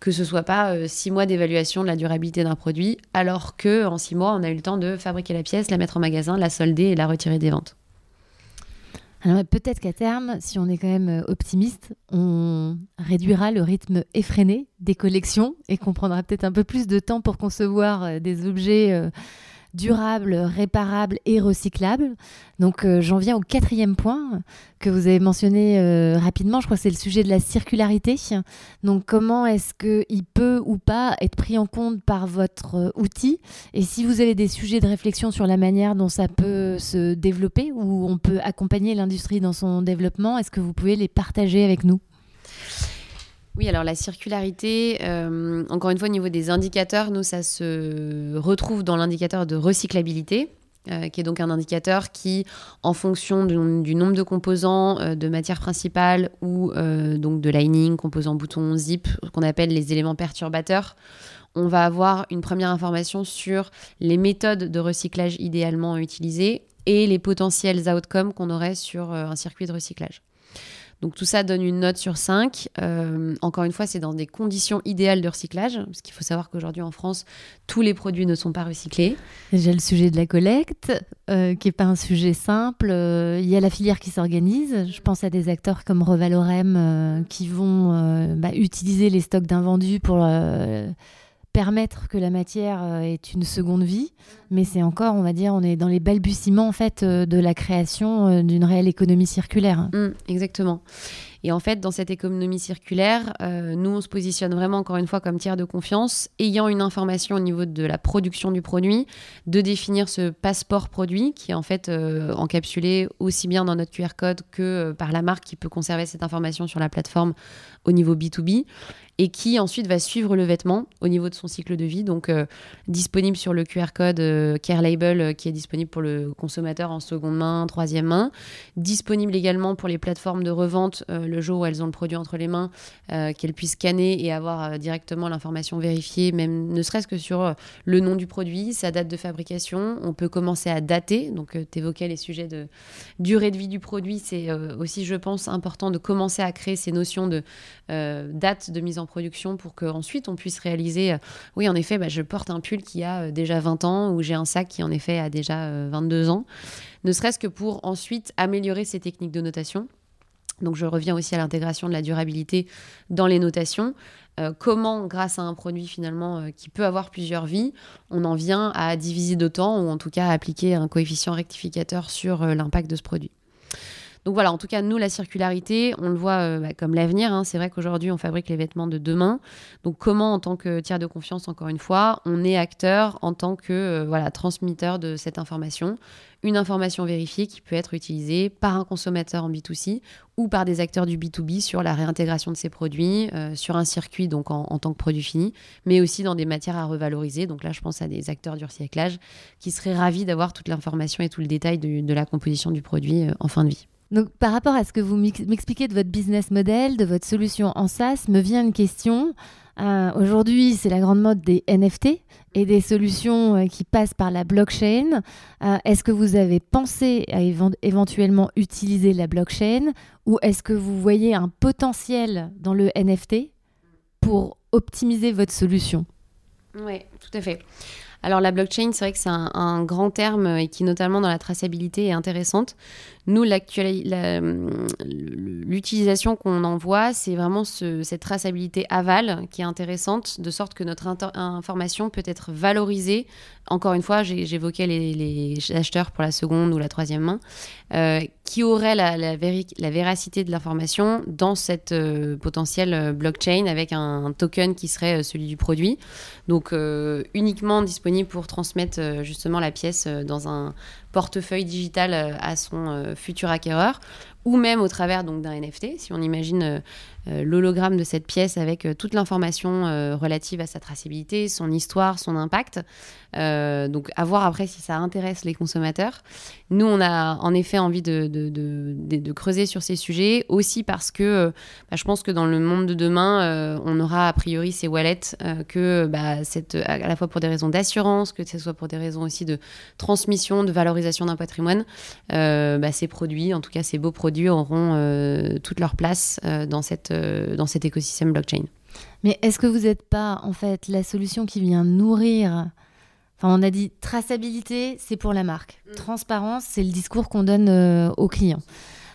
que ce soit pas six mois d'évaluation de la durabilité d'un produit, alors que en six mois on a eu le temps de fabriquer la pièce, la mettre en magasin, la solder et la retirer des ventes peut-être qu'à terme, si on est quand même euh, optimiste, on réduira le rythme effréné des collections et qu'on prendra peut-être un peu plus de temps pour concevoir euh, des objets euh, durable, réparable et recyclable. Donc euh, j'en viens au quatrième point que vous avez mentionné euh, rapidement, je crois que c'est le sujet de la circularité. Donc comment est-ce qu'il peut ou pas être pris en compte par votre euh, outil? Et si vous avez des sujets de réflexion sur la manière dont ça peut se développer ou on peut accompagner l'industrie dans son développement, est-ce que vous pouvez les partager avec nous? Oui, alors la circularité, euh, encore une fois, au niveau des indicateurs, nous, ça se retrouve dans l'indicateur de recyclabilité. Euh, qui est donc un indicateur qui, en fonction du, nombre de composants euh, de matière principale ou donc de lining, composants boutons, zip, qu'on appelle les éléments perturbateurs, on va avoir une première information sur les méthodes de recyclage idéalement utilisées et les potentiels outcomes qu'on aurait sur un circuit de recyclage. Donc tout ça donne une note sur 5. Euh, encore une fois, c'est dans des conditions idéales de recyclage, parce qu'il faut savoir qu'aujourd'hui en France, tous les produits ne sont pas recyclés. J'ai le sujet de la collecte, euh, qui n'est pas un sujet simple. Euh, il y a la filière qui s'organise. Je pense à des acteurs comme Revalorem qui vont bah, utiliser les stocks d'invendus pour permettre que la matière euh, ait une seconde vie, mais c'est encore, on va dire, on est dans les balbutiements en fait euh, de la création euh, d'une réelle économie circulaire. Mmh, exactement. Et en fait, dans cette économie circulaire, nous, on se positionne vraiment, encore une fois, comme tiers de confiance, ayant une information au niveau de la production du produit, de définir ce passeport produit qui est en fait encapsulé aussi bien dans notre QR code que par la marque qui peut conserver cette information sur la plateforme au niveau B2B et qui ensuite va suivre le vêtement au niveau de son cycle de vie. Donc euh, disponible sur le QR code euh, Care Label euh, qui est disponible pour le consommateur en seconde main, troisième main. Disponible également pour les plateformes de revente le jour où elles ont le produit entre les mains, qu'elles puissent scanner et avoir directement l'information vérifiée, même ne serait-ce que sur le nom du produit, sa date de fabrication. On peut commencer à dater. Donc tu évoquais les sujets de durée de vie du produit. C'est aussi, je pense, important de commencer à créer ces notions de date de mise en production pour qu'ensuite on puisse réaliser, euh, oui en effet, bah, je porte un pull qui a euh, déjà 20 ans ou j'ai un sac qui en effet a déjà 22 euh, ans, ne serait-ce que pour ensuite améliorer ces techniques de notation. Donc je reviens aussi à l'intégration de la durabilité dans les notations. comment, grâce à un produit finalement qui peut avoir plusieurs vies, on en vient à diviser d'autant ou en tout cas à appliquer un coefficient rectificateur sur l'impact de ce produit? Donc voilà, en tout cas, nous, la circularité, on le voit euh, bah, comme l'avenir. Hein. C'est vrai qu'aujourd'hui, on fabrique les vêtements de demain. Donc comment, en tant que tiers de confiance, encore une fois, on est acteur en tant que euh, voilà, transmetteur de cette information une information vérifiée qui peut être utilisée par un consommateur en B2C ou par des acteurs du B2B sur la réintégration de ces produits, euh, sur un circuit donc en, tant que produit fini, mais aussi dans des matières à revaloriser. Donc là, je pense à des acteurs du recyclage qui seraient ravis d'avoir toute l'information et tout le détail de la composition du produit en fin de vie. Donc, par rapport à ce que vous m'expliquez de votre business model, de votre solution en SaaS, me vient une question. Euh, aujourd'hui, c'est la grande mode des NFT et des solutions euh, qui passent par la blockchain. Euh, est-ce que vous avez pensé à éventuellement utiliser la blockchain ou est-ce que vous voyez un potentiel dans le NFT pour optimiser votre solution? Oui, tout à fait. Alors la blockchain, c'est vrai que c'est un, grand terme et qui notamment dans la traçabilité est intéressante. Nous, l'utilisation qu'on en voit, c'est vraiment cette traçabilité aval qui est intéressante, de sorte que notre information peut être valorisée encore une fois, j'évoquais les, acheteurs pour la seconde ou la troisième main, euh, qui auraient la, la, véracité de l'information dans cette euh, potentielle euh, blockchain avec un, token qui serait celui du produit. Donc uniquement disponible pour transmettre justement la pièce dans un portefeuille digital à son futur acquéreur ou même au travers donc d'un NFT. Si on imagine euh, l'hologramme de cette pièce avec euh, toute l'information euh, relative à sa traçabilité, son histoire, son impact. donc à voir après si ça intéresse les consommateurs. Nous, on a en effet envie de, de, de, creuser sur ces sujets, aussi parce que bah, je pense que dans le monde de demain, on aura a priori ces wallets que bah, cette, à la fois pour des raisons d'assurance, que ce soit pour des raisons aussi de transmission, de valorisation d'un patrimoine, bah, ces produits, en tout cas ces beaux produits, auront toute leur place dans cette euh, dans cet écosystème blockchain. Mais est-ce que vous n'êtes pas en fait la solution qui vient nourrir Enfin, on a dit traçabilité, c'est pour la marque. Mm. Transparence, c'est le discours qu'on donne euh, aux clients.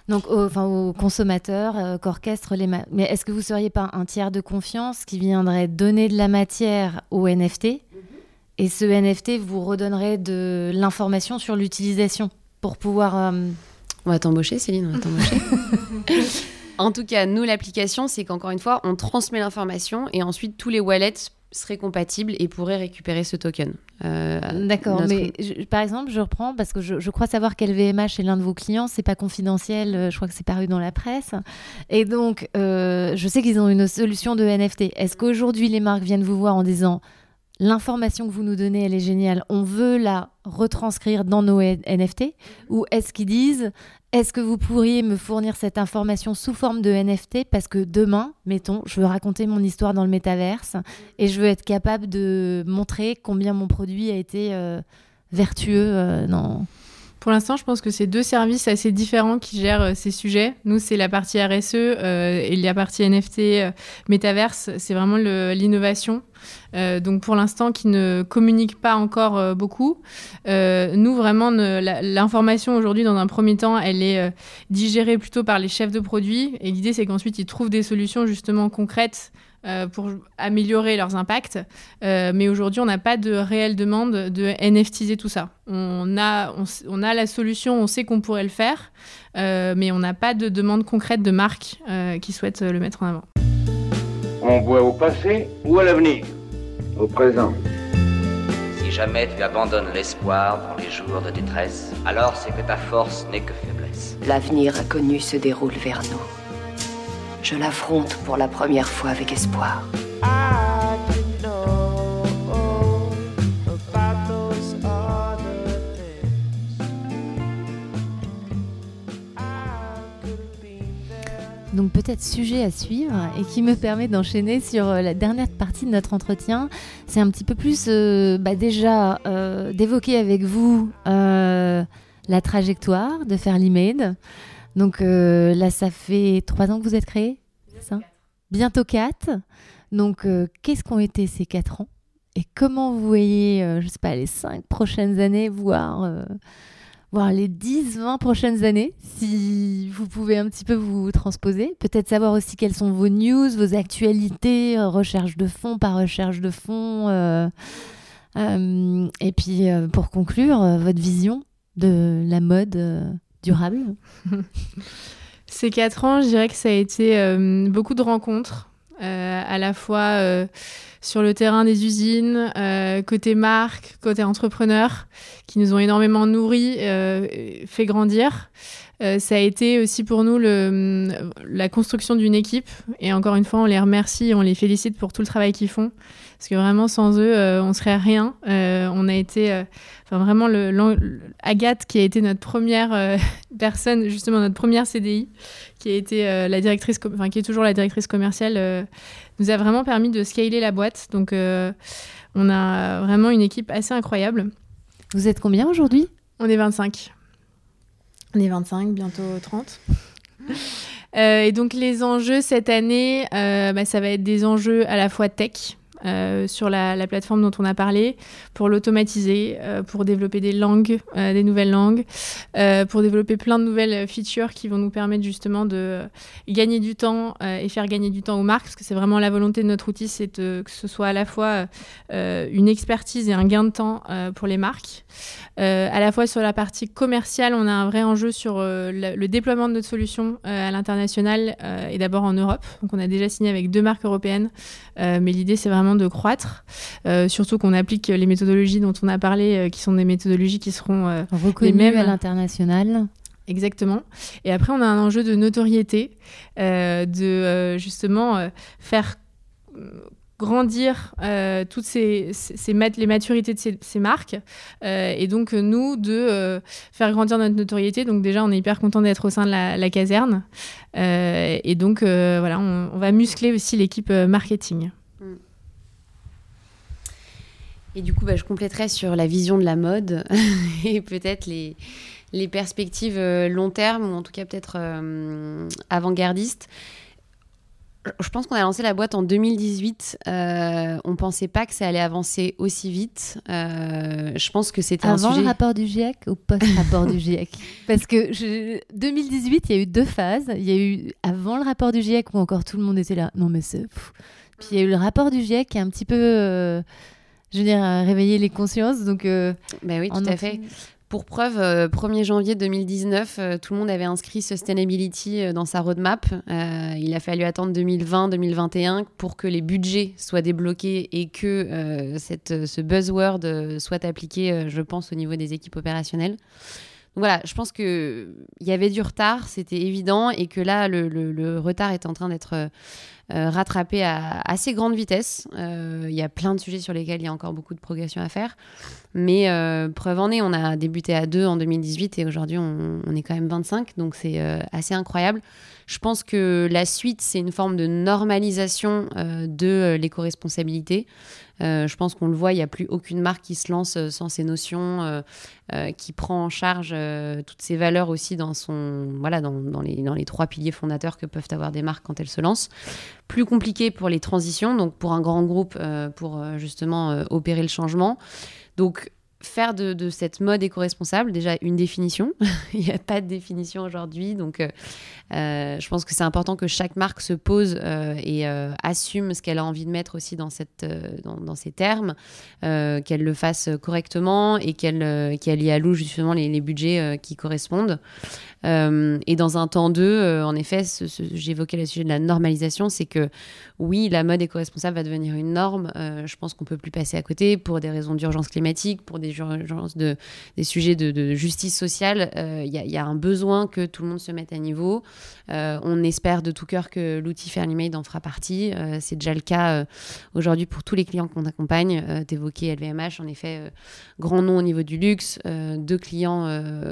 Donc, enfin, aux consommateurs, euh, qu'orchestre les. Mais est-ce que vous seriez pas un tiers de confiance qui viendrait donner de la matière au NFT mm-hmm. et ce NFT vous redonnerait de l'information sur l'utilisation pour pouvoir. On va t'embaucher, Céline. On va t'embaucher. En tout cas, nous, l'application, c'est qu'encore une fois, on transmet l'information et ensuite tous les wallets seraient compatibles et pourraient récupérer ce token. Euh, D'accord, mais par exemple, je reprends parce que je, crois savoir qu'LVMH est l'un de vos clients, c'est pas confidentiel, euh, je crois que c'est paru dans la presse. Et donc, euh, je sais qu'ils ont une solution de NFT. Est-ce qu'aujourd'hui, les marques viennent vous voir en disant l'information que vous nous donnez, elle est géniale, on veut la retranscrire dans nos NFT Ou est-ce qu'ils disent, est-ce que vous pourriez me fournir cette information sous forme de NFT Parce que demain, mettons, je veux raconter mon histoire dans le métaverse et je veux être capable de montrer combien mon produit a été euh, vertueux euh, dans... Pour l'instant, je pense que c'est deux services assez différents qui gèrent euh, ces sujets. Nous, c'est la partie RSE et la partie NFT, métaverse, c'est vraiment l'innovation. Euh, donc pour l'instant qui ne communique pas encore euh, beaucoup. Euh, nous vraiment l'information aujourd'hui dans un premier temps elle est digérée plutôt par les chefs de produits et l'idée c'est qu'ensuite ils trouvent des solutions justement concrètes pour améliorer leurs impacts. mais aujourd'hui, on n'a pas de réelle demande de NFTiser tout ça. On a, on, a la solution, on sait qu'on pourrait le faire, mais on n'a pas de demande concrète de marques qui souhaitent le mettre en avant. On voit au passé ou à l'avenir? Au présent. Si jamais tu abandonnes l'espoir dans les jours de détresse, alors c'est que ta force n'est que faiblesse. L'avenir inconnu se déroule vers nous. Je l'affronte pour la première fois avec espoir. donc peut-être sujet à suivre et qui me permet d'enchaîner sur euh, la dernière partie de notre entretien. C'est un petit peu plus euh, bah, déjà euh, d'évoquer avec vous la trajectoire de Fairly Made. Donc là, ça fait trois ans que vous êtes créé, ça? Bientôt quatre. Donc qu'est-ce qu'ont été ces quatre ans? Et comment vous voyez, je sais pas, les cinq prochaines années, voire voir les 10-20 prochaines années, si vous pouvez un petit peu vous transposer? Peut-être savoir aussi quelles sont vos news, vos actualités, euh, recherche de fonds par recherche de fonds. Euh, euh, et puis, pour conclure, votre vision de la mode durable. Ces quatre ans, je dirais que ça a été beaucoup de rencontres, à la fois sur le terrain des usines, euh, côté marque, côté entrepreneur, qui nous ont énormément nourris, euh, fait grandir. Euh, ça a été aussi pour nous la construction d'une équipe. Et encore une fois, on les remercie, on les félicite pour tout le travail qu'ils font. Parce que vraiment, sans eux, on serait rien. on a été, enfin vraiment, le, Agathe, qui a été notre première personne, justement notre première CDI, qui a été la directrice, enfin qui est toujours la directrice commerciale nous a vraiment permis de scaler la boîte. Donc, euh, on a vraiment une équipe assez incroyable. Vous êtes combien aujourd'hui? On est 25. On est 25, bientôt 30. Euh, et donc les enjeux cette année, euh, bah, ça va être des enjeux à la fois tech, sur la, plateforme dont on a parlé, pour l'automatiser, pour développer des langues, des nouvelles langues, pour développer plein de nouvelles features qui vont nous permettre justement de gagner du temps et faire gagner du temps aux marques, parce que c'est vraiment la volonté de notre outil, c'est que ce soit à la fois une expertise et un gain de temps pour les marques. à la fois sur la partie commerciale, on a un vrai enjeu sur le, déploiement de notre solution à l'international et d'abord en Europe. Donc on a déjà signé avec deux marques européennes, mais l'idée c'est vraiment de croître, surtout qu'on applique les méthodologies dont on a parlé, qui sont des méthodologies qui seront reconnues les mêmes à l'international. Exactement. Et après, on a un enjeu de notoriété, de justement faire grandir euh, toutes ces, ces, les maturités de ces, marques euh, et donc euh, nous de faire grandir notre notoriété donc déjà on est hyper content d'être au sein de la, caserne et donc voilà on, va muscler aussi l'équipe marketing. Et du coup bah, je compléterai sur la vision de la mode et peut-être les, les perspectives long terme ou en tout cas peut-être avant-gardistes je pense qu'on a lancé la boîte en 2018. Euh, on pensait pas que ça allait avancer aussi vite. Euh, je pense que c'était un sujet... Avant le rapport du GIEC ou post-rapport du GIEC Parce que 2018, il y a eu deux phases. Il y a eu avant le rapport du GIEC où encore tout le monde était là. Non mais c'est... Puis il y a eu le rapport du GIEC qui a un petit peu... Euh, je veux dire, réveillé les consciences. Donc, ben oui, tout à fait. Pour preuve, 1er euh, janvier 2019, euh, tout le monde avait inscrit Sustainability euh, dans sa roadmap. il a fallu attendre 2020-2021 pour que les budgets soient débloqués et que cette, ce buzzword soit appliqué, je pense, au niveau des équipes opérationnelles. Donc voilà, je pense qu'il y avait du retard, c'était évident, et que là, le, le retard est en train d'être euh, rattraper à assez grande vitesse. Euh, il y a plein de sujets sur lesquels il y a encore beaucoup de progression à faire. Mais euh, preuve en est, on a débuté à 2 en 2018 et aujourd'hui on, est quand même 25, donc c'est assez incroyable. Je pense que la suite, c'est une forme de normalisation de l'éco-responsabilité. Euh, je pense qu'on le voit, il n'y a plus aucune marque qui se lance euh, sans ces notions, euh, qui prend en charge toutes ces valeurs aussi dans, son, voilà, dans les trois piliers fondateurs que peuvent avoir des marques quand elles se lancent. Plus compliqué pour les transitions, donc pour un grand groupe, pour justement opérer le changement. Donc faire de, cette mode éco-responsable déjà une définition. Il n'y a pas de définition aujourd'hui, donc euh, euh, je pense que c'est important que chaque marque se pose euh, et assume ce qu'elle a envie de mettre aussi dans, cette, dans, ces termes, qu'elle le fasse correctement et qu'elle y alloue justement les budgets qui correspondent. Et dans un temps 2, en effet, j'évoquais le sujet de la normalisation, c'est que oui, la mode éco-responsable va devenir une norme. je pense qu'on peut plus passer à côté pour des raisons d'urgence climatique, pour des des de, des sujets de, justice sociale, il euh, y, a un besoin que tout le monde se mette à niveau. Euh, on espère de tout cœur que l'outil Fairly en fera partie. Euh, c'est déjà le cas aujourd'hui pour tous les clients qu'on accompagne. D'évoquer LVMH, en effet, grand nom au niveau du luxe, deux clients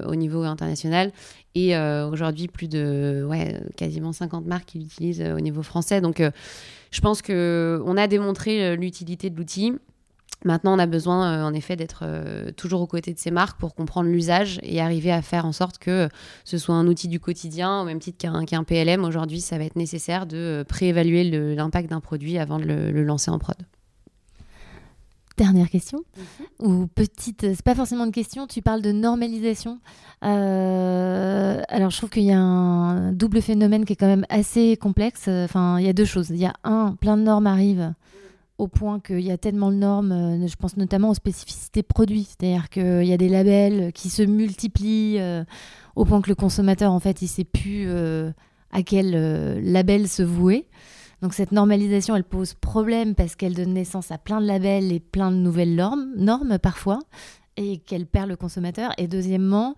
au niveau international et aujourd'hui plus de ouais, quasiment 50 marques qui l'utilisent au niveau français. Donc je pense qu'on a démontré l'utilité de l'outil. Maintenant, on a besoin, euh, en effet, d'être euh, toujours aux côtés de ces marques pour comprendre l'usage et arriver à faire en sorte que ce soit un outil du quotidien, au même titre qu'un PLM. Aujourd'hui, ça va être nécessaire de euh, préévaluer l'impact d'un produit avant de le, lancer en prod. Dernière question, mhm. ou petite, c'est pas forcément une question, tu parles de normalisation. alors je trouve qu'il y a un double phénomène qui est quand même assez complexe. Enfin, il y a deux choses. Il y a un, plein de normes arrivent au point qu'il y a tellement de normes, euh, je pense notamment aux spécificités produits, c'est-à-dire qu'il y a des labels qui se multiplient euh, au point que le consommateur, en fait, il ne sait plus euh, à quel label se vouer. Donc cette normalisation, elle pose problème parce qu'elle donne naissance à plein de labels et plein de nouvelles normes, normes parfois, et qu'elle perd le consommateur. Et deuxièmement,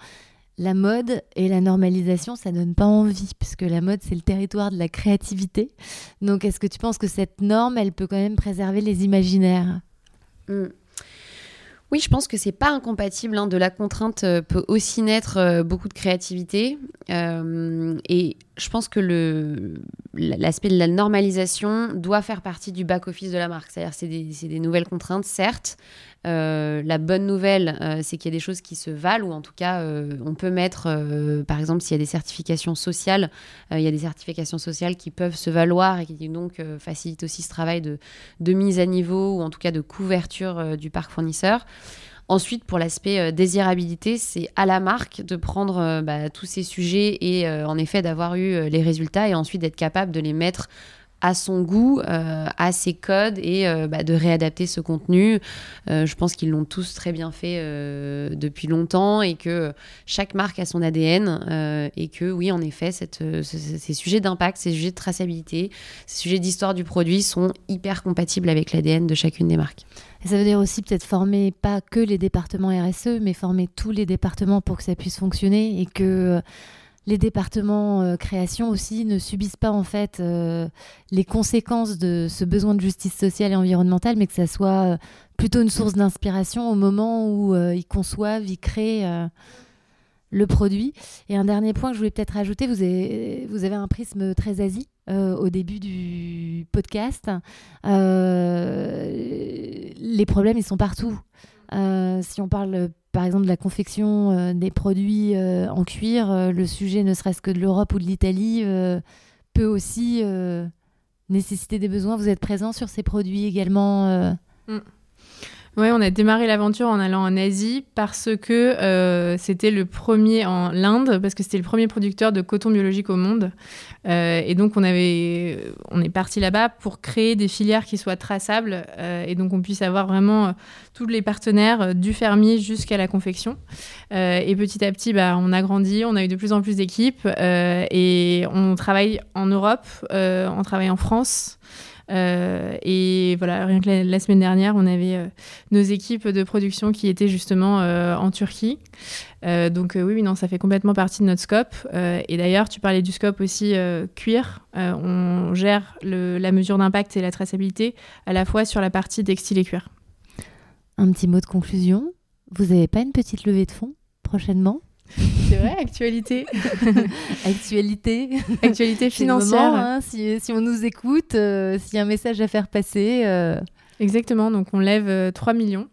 la mode et la normalisation, ça donne pas envie, puisque la mode, c'est le territoire de la créativité. Donc, est-ce que tu penses que cette norme, elle peut quand même préserver les imaginaires? Hmm. Oui, je pense que c'est pas incompatible. Hein. De la contrainte euh, peut aussi naître euh, beaucoup de créativité. Euh, et je pense que l'aspect de la normalisation doit faire partie du back-office de la marque. C'est-à-dire c'est des, des, nouvelles contraintes, certes, Euh, la bonne nouvelle, euh, c'est qu'il y a des choses qui se valent, ou en tout cas, on peut mettre, par exemple, s'il y a des certifications sociales, il y a des certifications sociales qui peuvent se valoir et qui donc facilitent aussi ce travail de, de, mise à niveau, ou en tout cas de couverture du parc fournisseur. Ensuite, pour l'aspect désirabilité, c'est à la marque de prendre bah, tous ces sujets et en effet d'avoir eu les résultats et ensuite d'être capable de les mettre à son goût, euh, à ses codes et euh, bah, de réadapter ce contenu. Euh, je pense qu'ils l'ont tous très bien fait depuis longtemps et que chaque marque a son ADN et que oui, en effet, ces sujets d'impact, ces sujets de traçabilité, ces sujets d'histoire du produit sont hyper compatibles avec l'ADN de chacune des marques. Ça veut dire aussi peut-être former pas que les départements RSE, mais former tous les départements pour que ça puisse fonctionner et que les départements euh, création aussi ne subissent pas en fait euh, les conséquences de ce besoin de justice sociale et environnementale, mais que ça soit euh, plutôt une source d'inspiration au moment où ils conçoivent, ils créent le produit. Et un dernier point que je voulais peut-être avez, vous avez un prisme très Asie au début du podcast. les problèmes, ils sont partout. si on parle par exemple la confection euh, des produits euh, en cuir, euh, le sujet ne serait-ce que de l'Europe ou de l'Italie peut aussi nécessiter des besoins. Vous êtes présent sur ces produits également mm. Oui, on a démarré l'aventure en allant en Asie parce que euh, c'était le premier en l'Inde, parce que c'était le premier producteur de coton biologique au monde. Euh, et donc, on, avait, on est parti là-bas pour créer des filières qui soient traçables euh, et donc on puisse avoir vraiment tous les partenaires du fermier jusqu'à la confection. et petit à petit, bah, on a grandi, on a eu de plus en plus d'équipes et on travaille en Europe, on travaille en France. Euh, et voilà, rien que la, semaine dernière, on avait euh, nos équipes de production qui étaient justement euh, en Turquie. donc oui, non, ça fait complètement partie de notre scope. et d'ailleurs, tu parlais du scope aussi cuir. on gère la mesure d'impact et la traçabilité à la fois sur la partie textile et cuir. Un petit mot de conclusion. Vous n'avez pas une petite levée de fonds prochainement? C'est vrai, actualité. actualité. Actualité financière. Hein, si, on nous écoute, euh, s'il y a un message à faire passer. Euh. Exactement, donc on lève 3 euh, millions.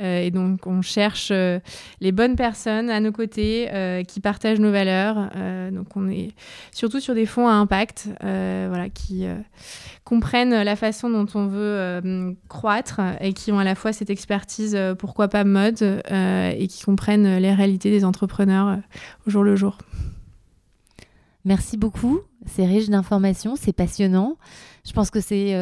Euh, et donc, on cherche euh, les bonnes personnes à nos côtés euh, qui partagent nos valeurs. donc, on est surtout sur des fonds à impact, voilà, qui comprennent la façon dont on veut croître et qui ont à la fois cette expertise, pourquoi pas mode, et qui comprennent les réalités des entrepreneurs au jour le jour. Merci beaucoup. C'est riche d'informations, c'est passionnant. Je pense que c'est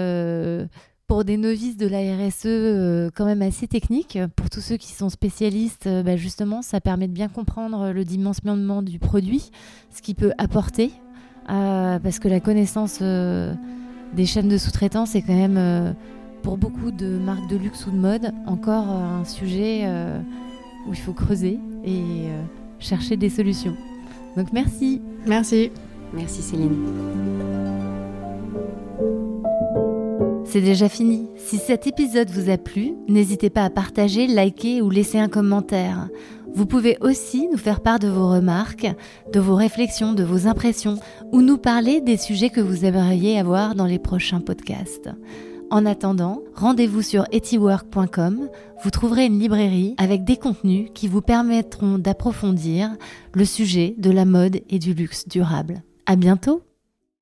pour des novices de la RSE euh, quand même assez technique. Pour tous ceux qui sont spécialistes, euh, bah, justement, ça permet de bien comprendre le dimensionnement du produit, ce qu'il peut apporter, euh, parce que la connaissance des chaînes de sous-traitance est quand même, pour beaucoup de marques de luxe ou de mode, encore un sujet où il faut creuser et chercher des solutions. Donc merci. Merci. Merci Céline. C'est déjà fini. Si cet épisode vous a plu, n'hésitez pas à partager, liker ou laisser un commentaire. Vous pouvez aussi nous faire part de vos remarques, de vos réflexions, de vos impressions, ou nous parler des sujets que vous aimeriez avoir dans les prochains podcasts. En attendant, rendez-vous sur etiwork.com. Vous trouverez une librairie avec des contenus qui vous permettront d'approfondir le sujet de la mode et du luxe durable. À bientôt!